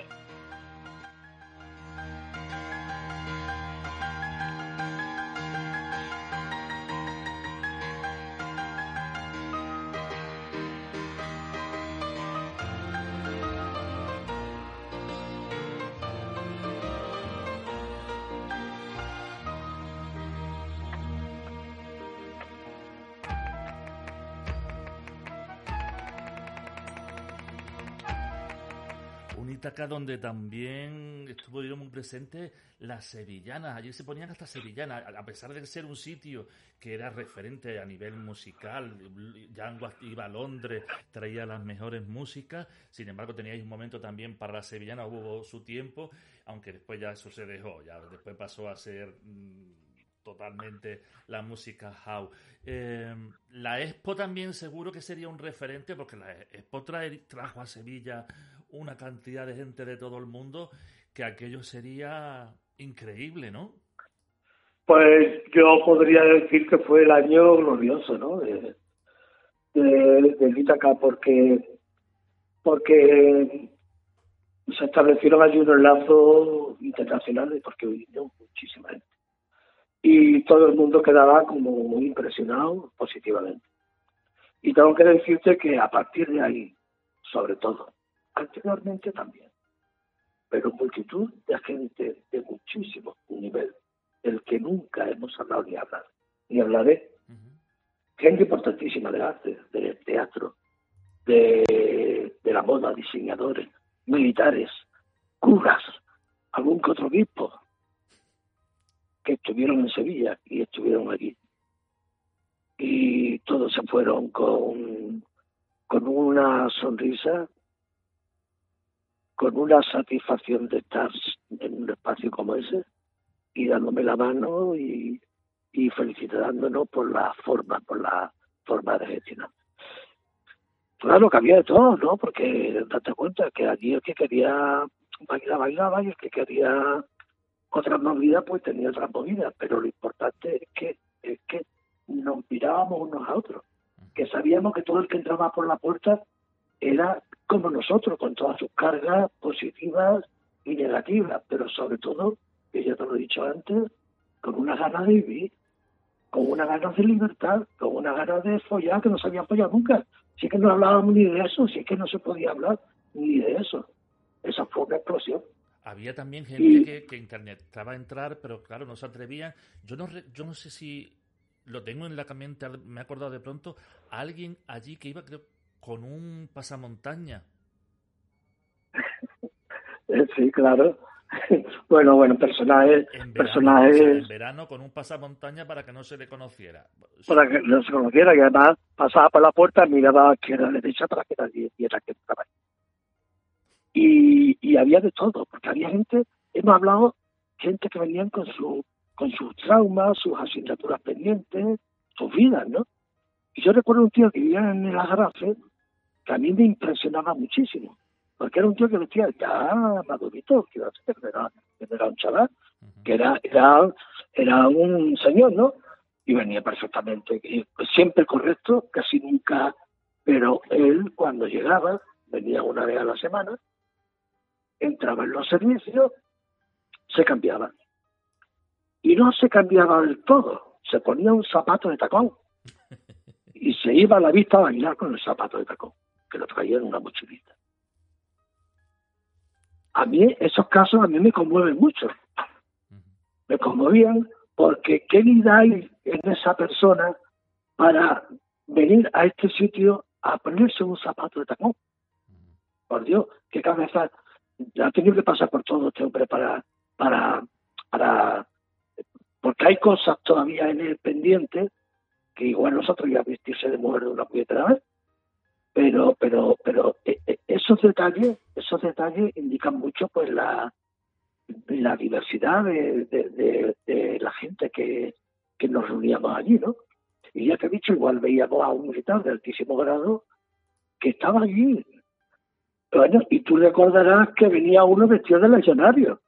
Donde también estuvieron muy presentes las sevillanas. Allí se ponían hasta sevillanas, a pesar de ser un sitio que era referente a nivel musical. Django iba a Londres, traía las mejores músicas. Sin embargo, teníais un momento también para las sevillanas, hubo su tiempo, aunque después ya eso se dejó. Ya después pasó a ser mm, totalmente la música house. Eh, la Expo también seguro que sería un referente porque la Expo trajo a Sevilla una cantidad de gente de todo el mundo que aquello sería increíble, ¿no? Pues yo podría decir que fue el año glorioso, ¿no? De, de, Ítaca, porque, porque se establecieron allí unos lazos internacionales, porque vino muchísima gente. Y todo el mundo quedaba como muy impresionado positivamente. Y tengo que decirte que a partir de ahí, sobre todo, anteriormente también, pero multitud de gente de muchísimo nivel, del que nunca hemos hablado ni hablar, ni hablaré. Gente importantísima del arte, del teatro, de, de la moda, diseñadores, militares, curas, algún que otro obispo, que estuvieron en Sevilla y estuvieron allí. Y todos se fueron con, con una sonrisa con una satisfacción de estar en un espacio como ese y dándome la mano y, felicitándonos por la forma, por la forma de gestionar. Claro había de todo, ¿no? Porque date cuenta que allí el que quería bailar, bailaba y el que quería otras movidas, pues tenía otras movidas. Pero lo importante es que nos mirábamos unos a otros, que sabíamos que todo el que entraba por la puerta era como nosotros, con todas sus cargas positivas y negativas, pero sobre todo, que ya te lo he dicho antes, con una ganas de vivir, con una ganas de libertad, con una ganas de follar que no se había follado nunca. Si es que no hablábamos ni de eso, si es que no se podía hablar ni de eso. Esa fue una explosión. Había también gente Y- que, que intentaba entrar, pero claro, no se atrevían. Yo no, re- yo no sé si lo tengo en la mente, me he acordado de pronto, alguien allí que iba creo, con un pasamontaña. *laughs* Eh, Sí, claro. *laughs* Bueno, bueno, personajes, En verano, o sea, en personajes verano con un pasamontaña para que no se le conociera. para que no se conociera y además pasaba por la puerta, miraba a izquierda, a derecha para que nadie viera que estaba ahí. Y, y había de todo, porque había gente, hemos hablado, gente que venían con su con sus traumas, sus asignaturas pendientes, sus vidas, ¿no? Y yo recuerdo un tío que vivía en el Agarafe, que a mí me impresionaba muchísimo, porque era un tío que vestía ya madurito, que era, era, un chaval, que era, era, era un señor, ¿no? Y venía perfectamente, y siempre correcto, casi nunca, pero él cuando llegaba, venía una vez a la semana, entraba en los servicios, se cambiaba. Y no se cambiaba del todo, se ponía un zapato de tacón *laughs* y se iba a la vista a bailar con el zapato de tacón, que lo traía en una mochilita. A mí esos casos a mí me conmueven mucho. Me conmovían porque qué vida hay en esa persona para venir a este sitio a ponerse un zapato de tacón. Por Dios, qué cabeza ha tenido que pasar por todo este hombre para, para, para, porque hay cosas todavía en el pendiente que igual nosotros ya vestirse de mujer de una puñetera vez, pero, pero, pero eh, eh, esos detalles, esos detalles indican mucho pues la, la diversidad de, de, de, la gente que, que nos reuníamos allí, ¿no? Y ya te he dicho, igual veíamos a un militar de altísimo grado que estaba allí. Bueno, y tú recordarás que venía uno vestido de legionario,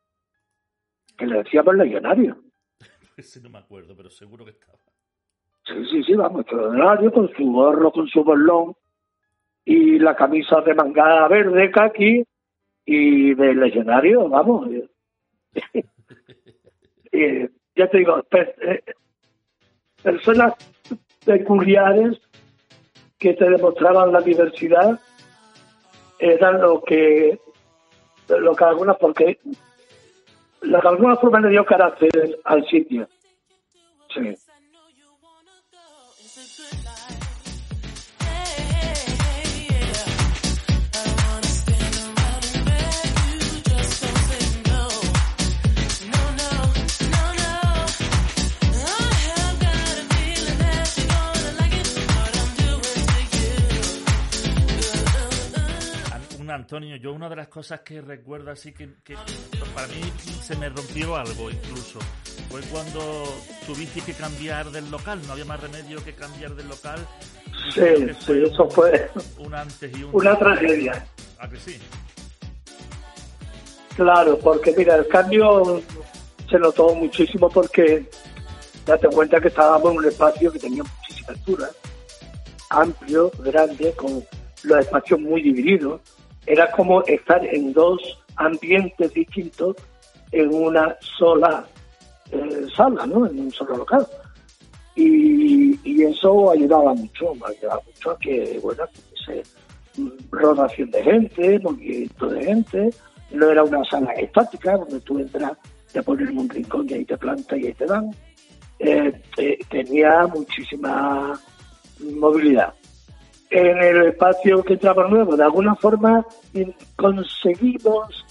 que le decíamos legionario. *laughs* Ese no me acuerdo, pero seguro que estaba. Sí, sí, sí, vamos, legionario con su gorro, con su bolón y la camisa de mangada verde, kaki y de legionario, vamos. *laughs* y, ya te digo, eh, personas peculiares que te demostraban la diversidad eran lo que lo que alguna porque lo que de alguna forma le dio carácter al sitio sí Antonio, yo una de las cosas que recuerdo así que, para mí se me rompió algo incluso fue cuando tuviste que cambiar del local, no había más remedio que cambiar del local. Sí, sí, eso fue un antes y un una tragedia. ¿A que sí? Claro, porque mira, el cambio se notó muchísimo porque date cuenta que estábamos en un espacio que tenía muchísima altura, amplio, grande, con los espacios muy divididos era como estar en dos ambientes distintos en una sola eh, sala, ¿no? En un solo local. Y, eso ayudaba mucho, ayudaba mucho a que, bueno, se, rotación de gente, movimiento de gente, no era una sala estática donde tú entras, te pones en un rincón y ahí te plantas y ahí te dan. Eh, tenía muchísima movilidad en el espacio que entraba nuevo. De alguna forma conseguimos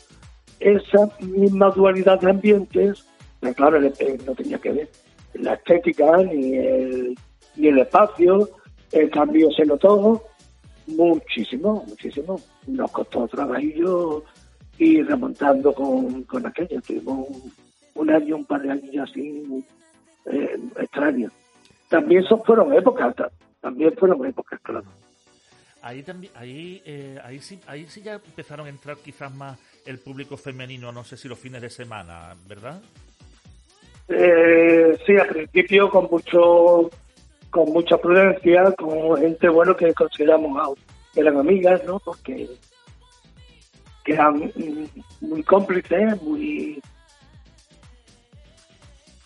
esa misma dualidad de ambientes, pero claro, no tenía que ver la estética ni el, ni el espacio, el cambio se notó muchísimo, muchísimo. Nos costó trabajillo y remontando con, con aquello. Tuvimos un, año, un par de años así eh, extraños. También son, fueron épocas, también fueron épocas, claro ahí también ahí eh, ahí sí ahí sí ya empezaron a entrar quizás más el público femenino no sé si los fines de semana verdad eh, sí al principio con mucho con mucha prudencia con gente bueno que consideramos eran amigas no porque que eran muy cómplices muy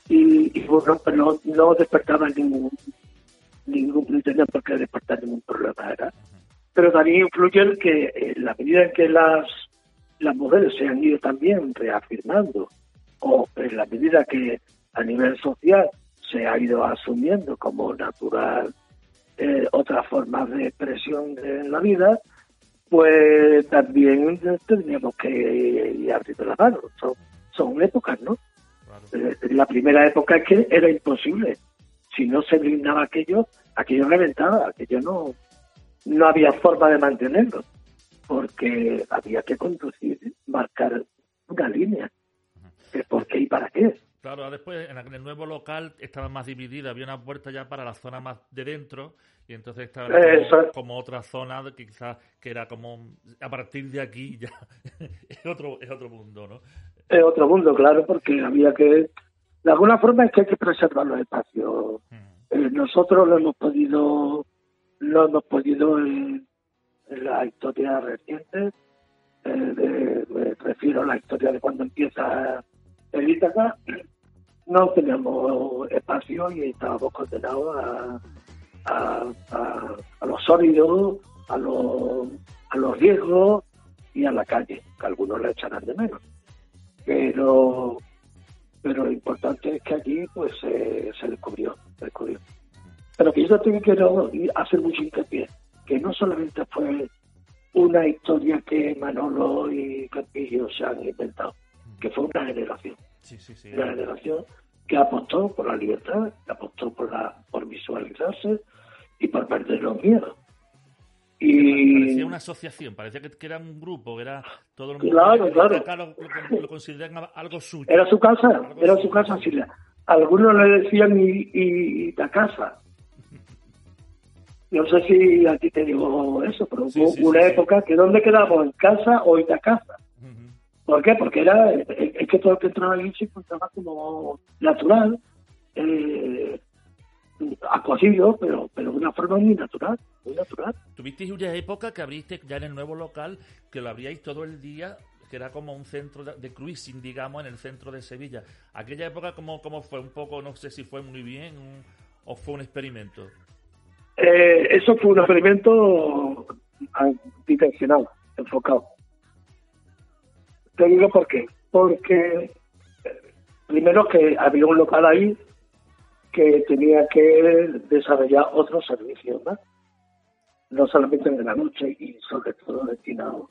y, bueno pero no, no despertaban ningún ningún no tenía por qué despertar ningún problema era pero también influye el que en la medida en que las, las mujeres se han ido también reafirmando, o en la medida que a nivel social se ha ido asumiendo como natural eh, otras formas de expresión en la vida, pues también tendríamos que ir abriendo la mano. Son, son épocas, ¿no? Eh, la primera época es que era imposible. Si no se brindaba aquello, aquello reventaba, aquello no, no había forma de mantenerlo, porque había que conducir, marcar una línea. ¿Por qué y para qué? Claro, después en el nuevo local estaba más dividida, había una puerta ya para la zona más de dentro y entonces estaba como, otra zona que quizás que era como a partir de aquí ya *laughs* es otro es otro mundo, ¿no? Es otro mundo, claro, porque había que de alguna forma es que hay que preservar los espacios. Eh, nosotros lo hemos podido lo hemos podido en, la historia reciente, eh, me refiero a la historia de cuando empieza el Ítaca, no teníamos espacio y estábamos condenados a, a, a, los sólidos, a los, a los riesgos y a la calle, que algunos le echarán de menos. Pero pero lo importante es que allí pues se descubrió, se descubrió. Pero que yo también quiero hacer mucho hincapié. que no solamente fue una historia que Manolo y Campillo se han inventado, que fue una generación. Una generación que apostó por la libertad, que apostó por la por visualizarse y por perder los miedos. Y... Parecía una asociación, parecía que, era un grupo, era todo el mundo. Claro, claro. Lo, consideraban algo suyo. Era su casa, era su casa. algunos le decían y, y, la casa. No sé si a ti te digo eso, pero hubo una época que ¿dónde quedamos? ¿En casa o en la casa? ¿Por qué? Porque era, es que todo el que entraba allí se encontraba como natural, eh, acogido, pero, pero de una forma muy natural, muy natural. Tuvisteis una época que abriste ya en el nuevo local, que lo abríais todo el día, que era como un centro de cruising, digamos, en el centro de Sevilla. Aquella época, ¿cómo, cómo fue? Un poco, no sé si fue muy bien o fue un experimento. Eh, eso fue un experimento intencional, enfocado. Te digo por qué. Porque eh, primero que había un local ahí que tenía que desarrollar otros servicios, ¿no? no solamente en la noche y sobre todo destinado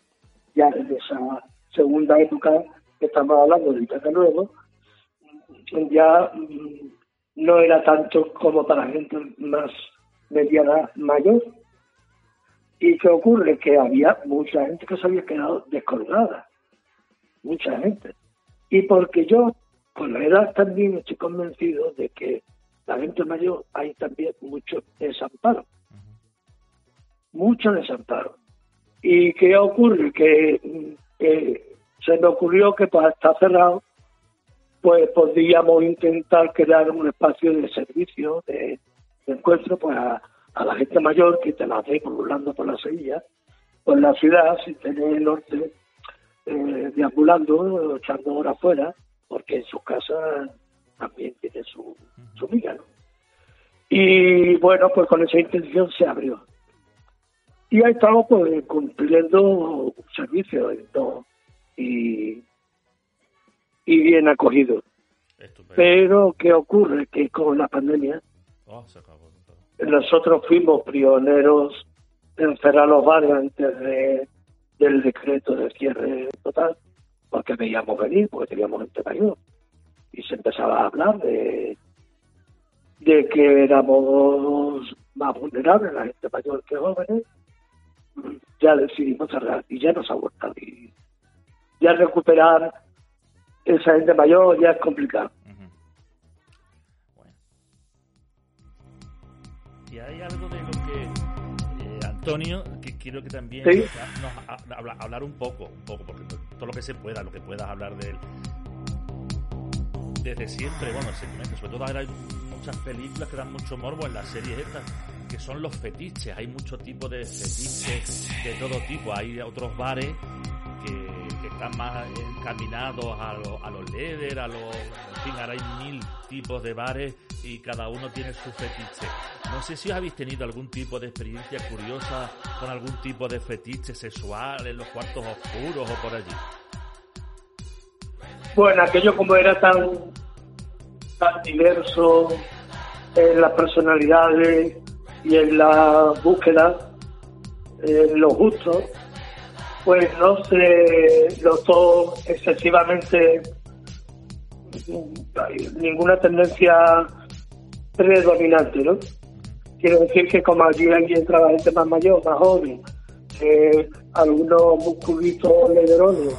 ya en esa segunda época que estamos hablando de Itaca Nuevo, ya mm, no era tanto como para gente más mediana mayor. ¿Y qué ocurre? Que había mucha gente que se había quedado descolgada mucha gente. Y porque yo, con la edad también estoy convencido de que la gente mayor hay también mucho desamparo. Mucho desamparo. ¿Y qué ocurre? Que, se me ocurrió que para estar cerrado, pues podríamos intentar crear un espacio de servicio, de, encuentro pues a, la gente mayor que te la hace burlando por la Sevilla, por la ciudad, sin tener el norte eh, deambulando, echando horas fuera, porque en su casa también tiene su, su miga, Y bueno, pues con esa intención se abrió. Y ahí estamos pues cumpliendo un servicio y, y bien acogido. Pero, ¿qué ocurre? Que con la pandemia oh, nosotros fuimos pioneros en cerrar los bares antes de del decreto de cierre total, porque veíamos venir, porque teníamos gente mayor. Y se empezaba a hablar de, de que éramos más vulnerables, la gente mayor que jóvenes. Ya decidimos cerrar y ya nos ha vuelto. Y ya recuperar esa gente mayor ya es complicado. Y hay algo de lo que Antonio, que quiero que también nos hablar un poco, un poco, porque todo lo que se pueda, lo que puedas hablar de él. Desde siempre, bueno, sobre todo ahora hay muchas películas que dan mucho morbo en las series estas, que son los fetiches. Hay muchos tipos de fetiches de todo tipo. Hay otros bares están más encaminados a, a los leather, a los... En fin, ahora mil tipos de bares y cada uno tiene su fetiche. No sé si habéis tenido algún tipo de experiencia curiosa con algún tipo de fetiche sexual en los cuartos oscuros o por allí. Bueno, aquello como era tan, tan diverso en las personalidades y en la búsqueda, en lo justo, pues no se notó excesivamente ninguna tendencia predominante, ¿no? Quiero decir que como allí alguien entraba gente más mayor, más joven, algunos musculitos lederones,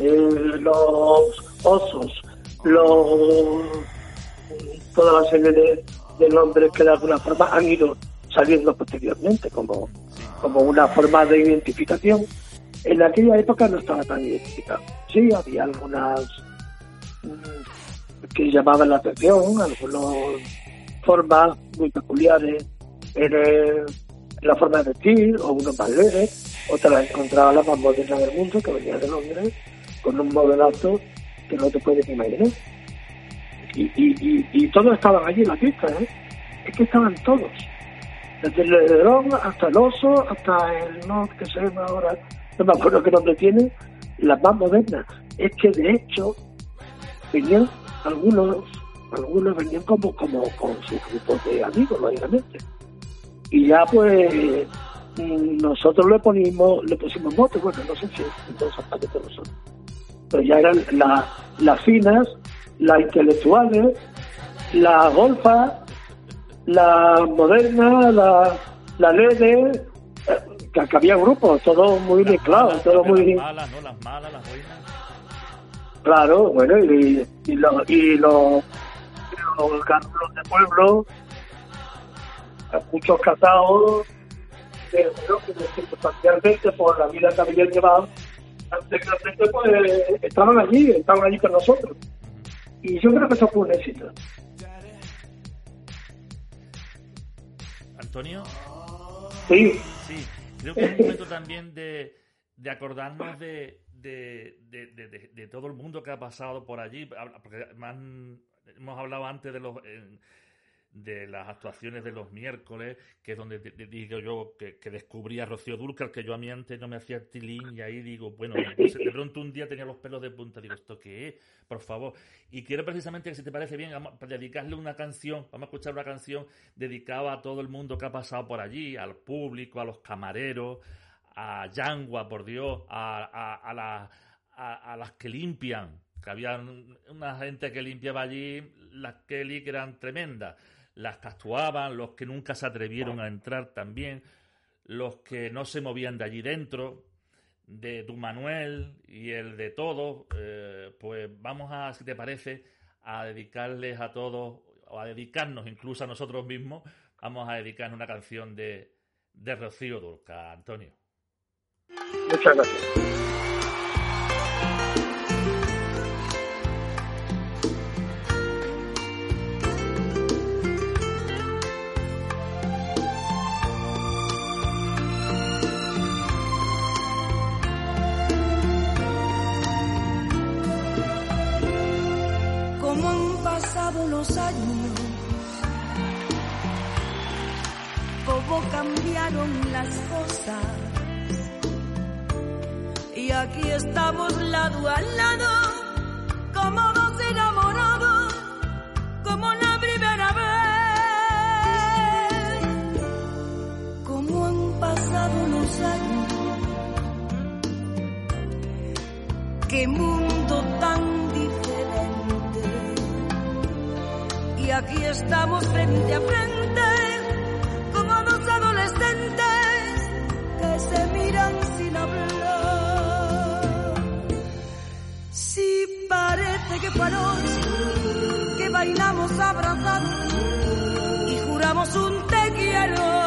eh, los osos, los toda la serie de, nombres que de alguna forma han ido saliendo posteriormente como, como una forma de identificación. En aquella época no estaba tan identificado. Sí, había algunas mm, que llamaban la atención, algunas formas muy peculiares en, la forma de vestir, o unos más leves, otra encontraba la más moderna del mundo, que venía de Londres, con un modelazo que no te puedes imaginar. Y, y, y, todos estaban allí en la pista, ¿eh? Es que estaban todos. Desde el ledrón hasta el oso, hasta el no que se llama ahora, no me acuerdo qué nombre tiene, las más modernas. Es que de hecho venían algunos, algunos venían como, como con sus grupos de amigos, lógicamente y ya pues mm, nosotros le ponimos, le pusimos mote, bueno, no sé si entonces de nosotros. Pero ya eran las finas, las intelectuales, las golfas, la moderna, la, la LED, que, había grupos, todo muy mezclado, todo muy... Malas, ¿no? Las malas, las buenas. Claro, bueno, y, y, lo, y los, los de pueblo, muchos casados, bueno, que circunstancialmente por la vida que habían llevado, anteriormente pues estaban allí, estaban allí con nosotros. Y yo creo que eso fue un éxito. Antonio. Sí. Sí, creo que es un momento también de, de acordarnos de, de, de, de, todo el mundo que ha pasado por allí, porque hemos hablado antes de los de las actuaciones de los miércoles, que es donde digo yo que, descubrí a Rocío Dúrcal, que yo a mí antes no me hacía tilín, y ahí digo, bueno, *laughs* de pronto un día tenía los pelos de punta, digo, ¿esto qué es? Por favor. Y quiero precisamente que si te parece bien, dedicarle una canción, vamos a escuchar una canción dedicada a todo el mundo que ha pasado por allí, al público, a los camareros, a Yangua, por Dios, a, a, a, las que limpian, que había una gente que limpiaba allí, las Kelly que eran tremendas, las que actuaban, los que nunca se atrevieron a entrar también, los que no se movían de allí dentro, de tu Manuel y el de todos, eh, pues vamos a, si te parece, a dedicarles a todos, o a dedicarnos incluso a nosotros mismos, vamos a dedicar una canción de, de Rocío Durca, Antonio. Muchas gracias. Las cosas y aquí estamos lado a lado, como dos enamorados, como la primera vez. Como han pasado los años, qué mundo tan diferente. Y aquí estamos frente a frente, fue anoche que bailamos abrazados y juramos un te quiero.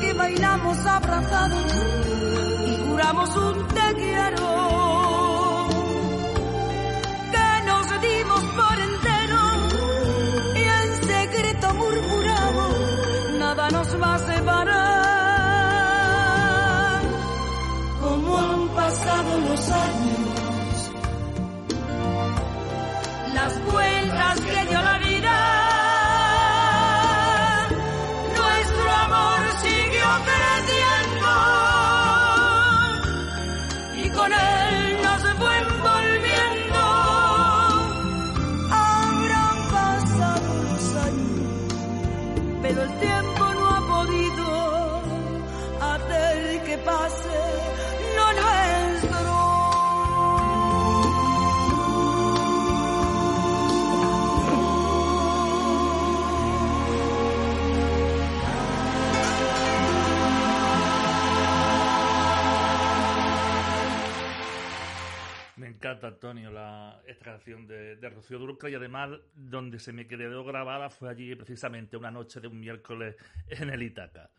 Que bailamos abrazados y juramos un te quiero. Que nos dimos por entero y en secreto murmuramos, nada nos va a separar. Como han pasado los años, Antonio, la, esta canción de, Rocío Durca y además donde se me quedó grabada fue allí precisamente una noche de un miércoles en el Itaca.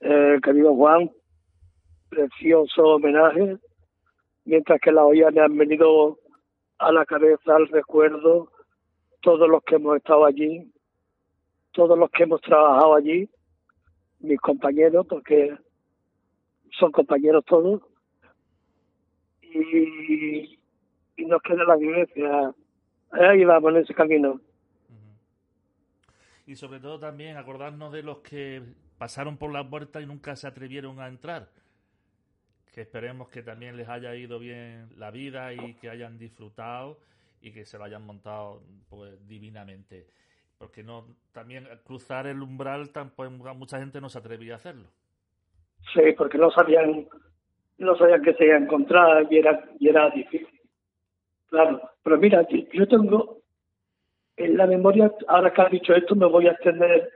Eh, querido Juan, precioso homenaje, mientras que las ollas me han venido a la cabeza, al recuerdo, todos los que hemos estado allí, todos los que hemos trabajado allí, mis compañeros, porque son compañeros todos, y nos queda la vivencia. Ahí vamos en ese camino. Y sobre todo también acordarnos de los que pasaron por la puerta y nunca se atrevieron a entrar. Que esperemos que también les haya ido bien la vida y que hayan disfrutado y que se lo hayan montado pues, divinamente. Porque no también cruzar el umbral tampoco mucha gente no se atrevía a hacerlo. Sí, porque no sabían no sabían que se iba a encontrar y era, y era difícil. Claro, pero mira, yo tengo en la memoria, ahora que has dicho esto, me voy a extender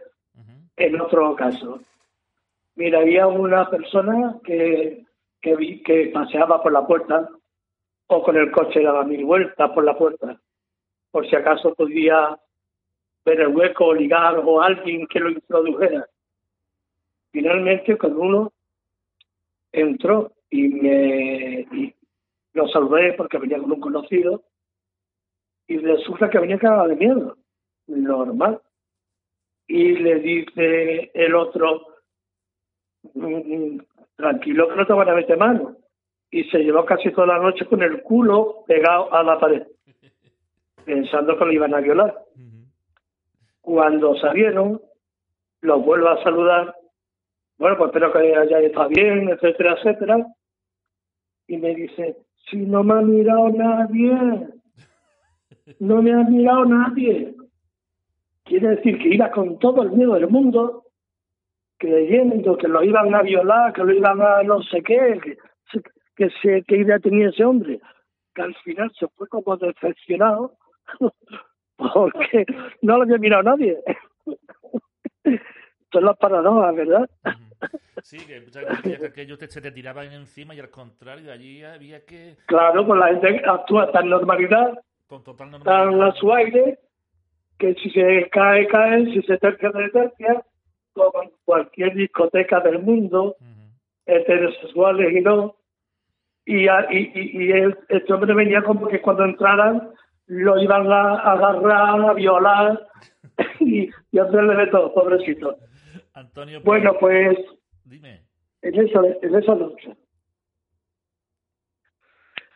en otro caso. Mira, había una persona que, que vi que paseaba por la puerta o con el coche daba mil vueltas por la puerta, por si acaso podía ver el hueco ligar o alguien que lo introdujera. Finalmente, con uno entró y me y lo saludé porque venía con un conocido y resulta que venía cagado de miedo, normal. Y le dice el otro, mm, tranquilo que no te van a meter mano. Y se llevó casi toda la noche con el culo pegado a la pared, *laughs* pensando que lo iban a violar. Cuando salieron, los vuelvo a saludar. Bueno, pues espero que haya estado bien, etcétera, etcétera y me dice, si no me ha mirado nadie, no me ha mirado nadie. Quiere decir que iba con todo el miedo del mundo, creyendo que lo iban a violar, que lo iban a no sé qué, que, se, que idea tenía ese hombre. Que al final se fue como decepcionado *laughs* porque no lo había mirado nadie. *laughs* Esto es la ¿verdad? Sí, que que aquellos *laughs* te, se te tiraban encima y al contrario, allí había que... Claro, pues la gente actúa tan normalidad, con total normalidad. tan a su aire, que si se cae, cae, si se tercia, se tercia, como en cualquier discoteca del mundo, heterosexuales y no. Y, y, y, y este hombre venía como que cuando entraran lo iban a agarrar, a violar *laughs* y, y hacerle de todo, pobrecito. Antonio, Bueno, pues dime. en esa, en esa noche.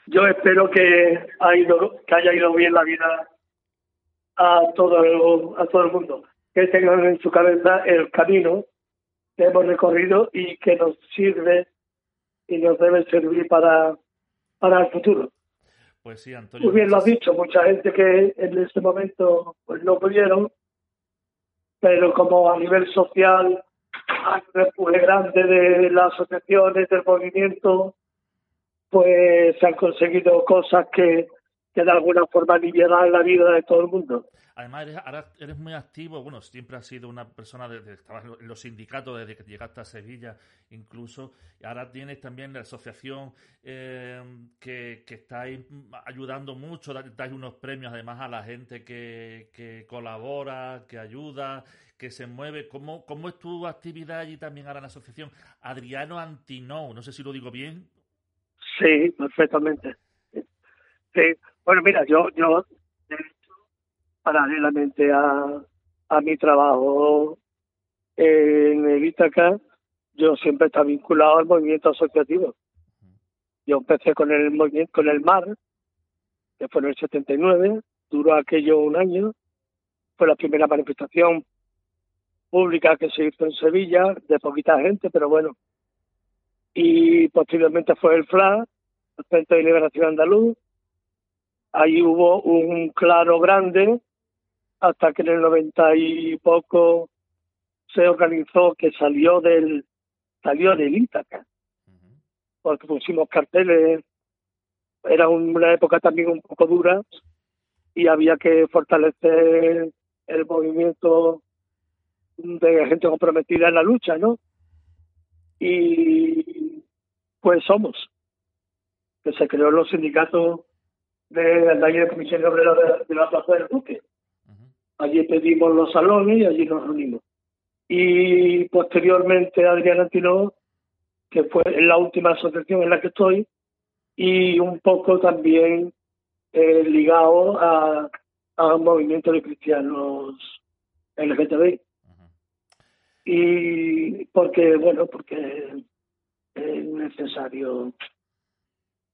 Yo espero que, ha ido, que haya ido bien la vida a todo, a todo el mundo. Que tengan en su cabeza el camino que hemos recorrido y que nos sirve y nos debe servir para, para el futuro. Pues sí, Antonio. Muy bien lo has dicho, mucha gente que en este momento pues no pudieron, pero como a nivel social hay un empuje grande de las asociaciones, del movimiento, pues se han conseguido cosas que, que de alguna forma aliviarán la vida de todo el mundo. Además, eres, ahora eres muy activo, bueno, siempre has sido una persona, de, estabas en los sindicatos desde que llegaste a Sevilla, incluso, ahora tienes también la asociación eh, que, que estáis ayudando mucho, dais unos premios además a la gente que, que colabora, que ayuda, que se mueve. ¿Cómo, ¿Cómo es tu actividad allí también ahora en la asociación? Adriano Antinou, no sé si lo digo bien. Sí, perfectamente. Sí, bueno, mira, yo, yo paralelamente a, a mi trabajo en el Ítaca, yo siempre he estado vinculado al movimiento asociativo. Yo empecé con el movimiento, con el MAR, que fue en el 79, duró aquello un año, fue la primera manifestación pública que se hizo en Sevilla, de poquita gente, pero bueno. Y posteriormente fue el FLA, el Centro de Liberación Andaluz. Ahí hubo un claro grande hasta que en el noventa y poco se organizó que salió del salió del Ítaca porque pusimos carteles era una época también un poco dura y había que fortalecer el movimiento de gente comprometida en la lucha, ¿no? Y pues somos, que se creó los sindicatos del taller de comisión obrera de, de la Plaza del Duque. Allí pedimos los salones y allí nos reunimos. Y posteriormente Adrián Antino, que fue la última asociación en la que estoy, y un poco también eh, ligado a, a un movimiento de cristianos LGTBI. Y porque, bueno, porque es necesario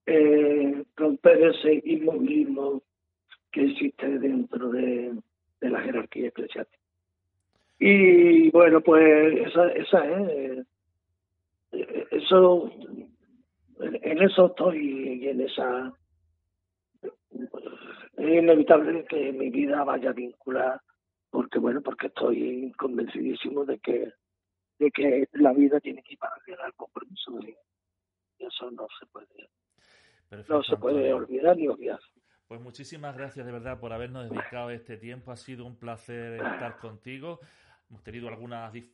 eh, romper ese inmovilismo que existe dentro de, de la jerarquía eclesiástica. Y bueno, pues esa, esa es, eh, eso, en eso estoy y en esa, es inevitable que mi vida vaya vinculada, porque bueno, porque estoy convencidísimo de que, de que la vida tiene que ir para al compromiso de eso no se puede, Perfecto, no se puede Antonio. olvidar ni obviar. Pues muchísimas gracias de verdad por habernos dedicado este tiempo. Ha sido un placer estar contigo. Hemos tenido algunas dif-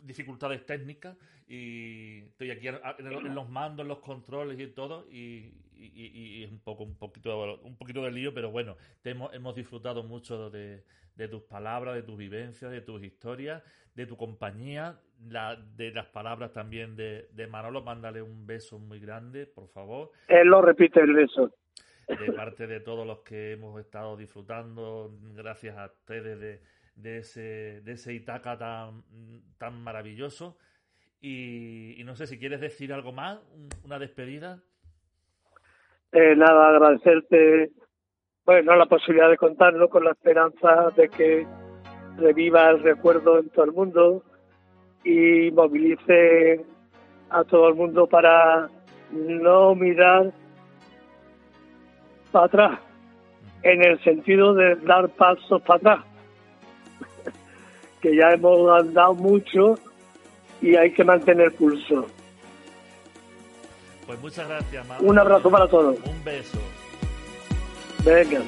dificultades técnicas y estoy aquí en los mandos, en los controles y todo y es un poco un poquito un poquito de lío, pero bueno, te hemos, hemos disfrutado mucho de, de tus palabras, de tus vivencias, de tus historias, de tu compañía, la, de las palabras también de, de Manolo. Mándale un beso muy grande, por favor Él lo repite el beso. De parte de todos los que hemos estado disfrutando, gracias a ustedes de, de ese, de ese Itaca tan, tan maravilloso. Y, y no sé si quieres decir algo más, un- una despedida. Eh, nada, agradecerte bueno, la posibilidad de contarlo con la esperanza de que reviva el recuerdo en todo el mundo y movilice a todo el mundo para no mirar para atrás, en el sentido de dar pasos para atrás, *laughs* que ya hemos andado mucho y hay que mantener pulso. Pues muchas gracias, Un abrazo para todos. Un beso. Venga.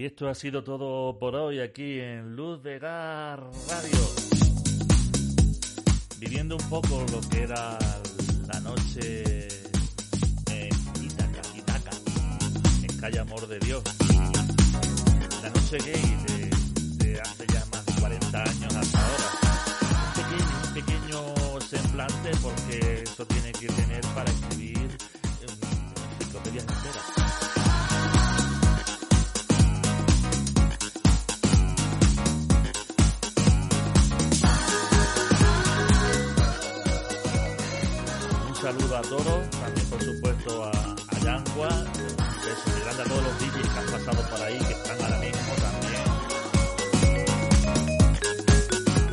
Y esto ha sido todo por hoy aquí en Luz de Gar Radio. Viviendo un poco lo que era la noche en Ítaca, Ítaca, en Calle Amor de Dios. La noche gay de, hace ya más de 40 años hasta ahora. Un pequeño, un pequeño semblante porque eso tiene que tener para escribir enciclopedias enteras. Saludo a Toro, también por supuesto a, a Yangua, un beso grande a todos los DJs que han pasado por ahí, que están ahora mismo también.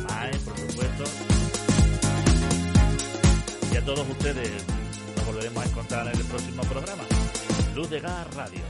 Mae, por supuesto. Y a todos ustedes nos volveremos a encontrar en el próximo programa. Luz de Gas Radio.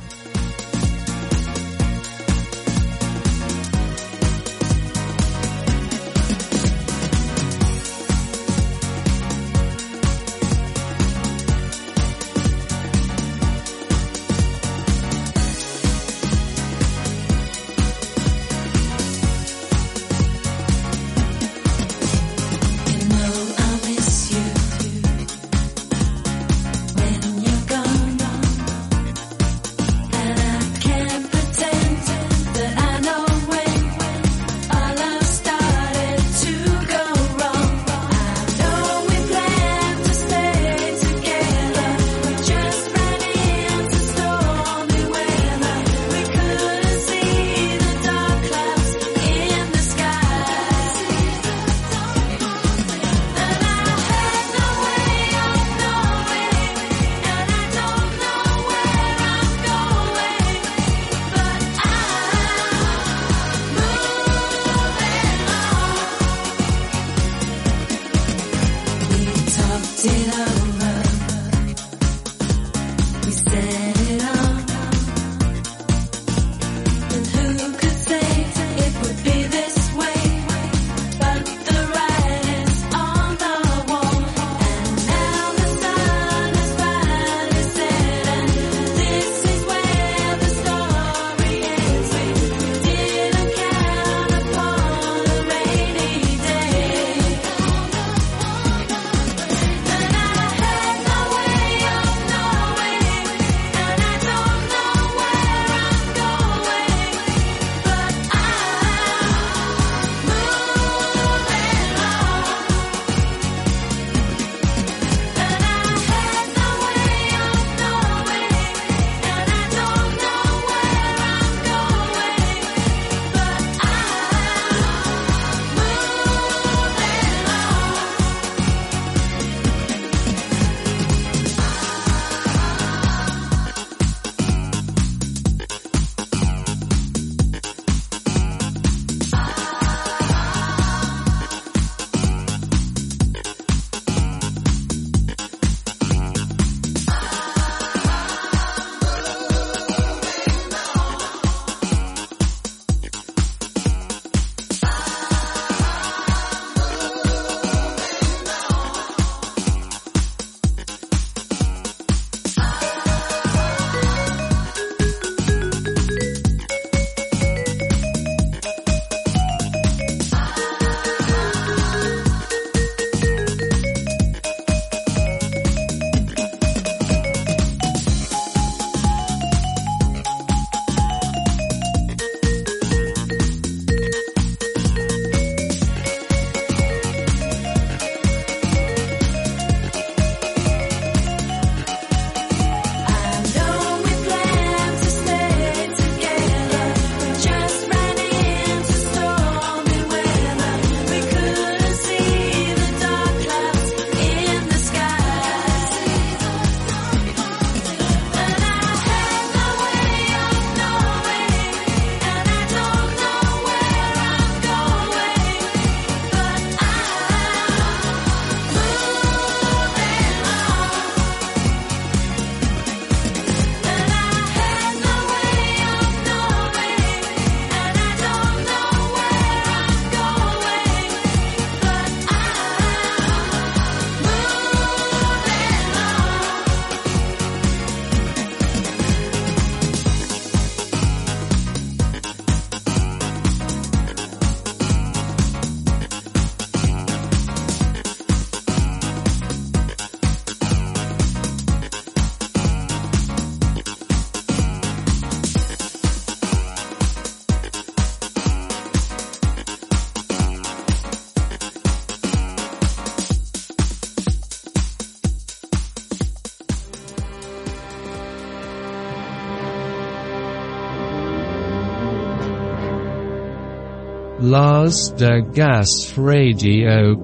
Las de Gas Radio.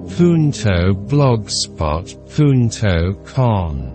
Blogspot.com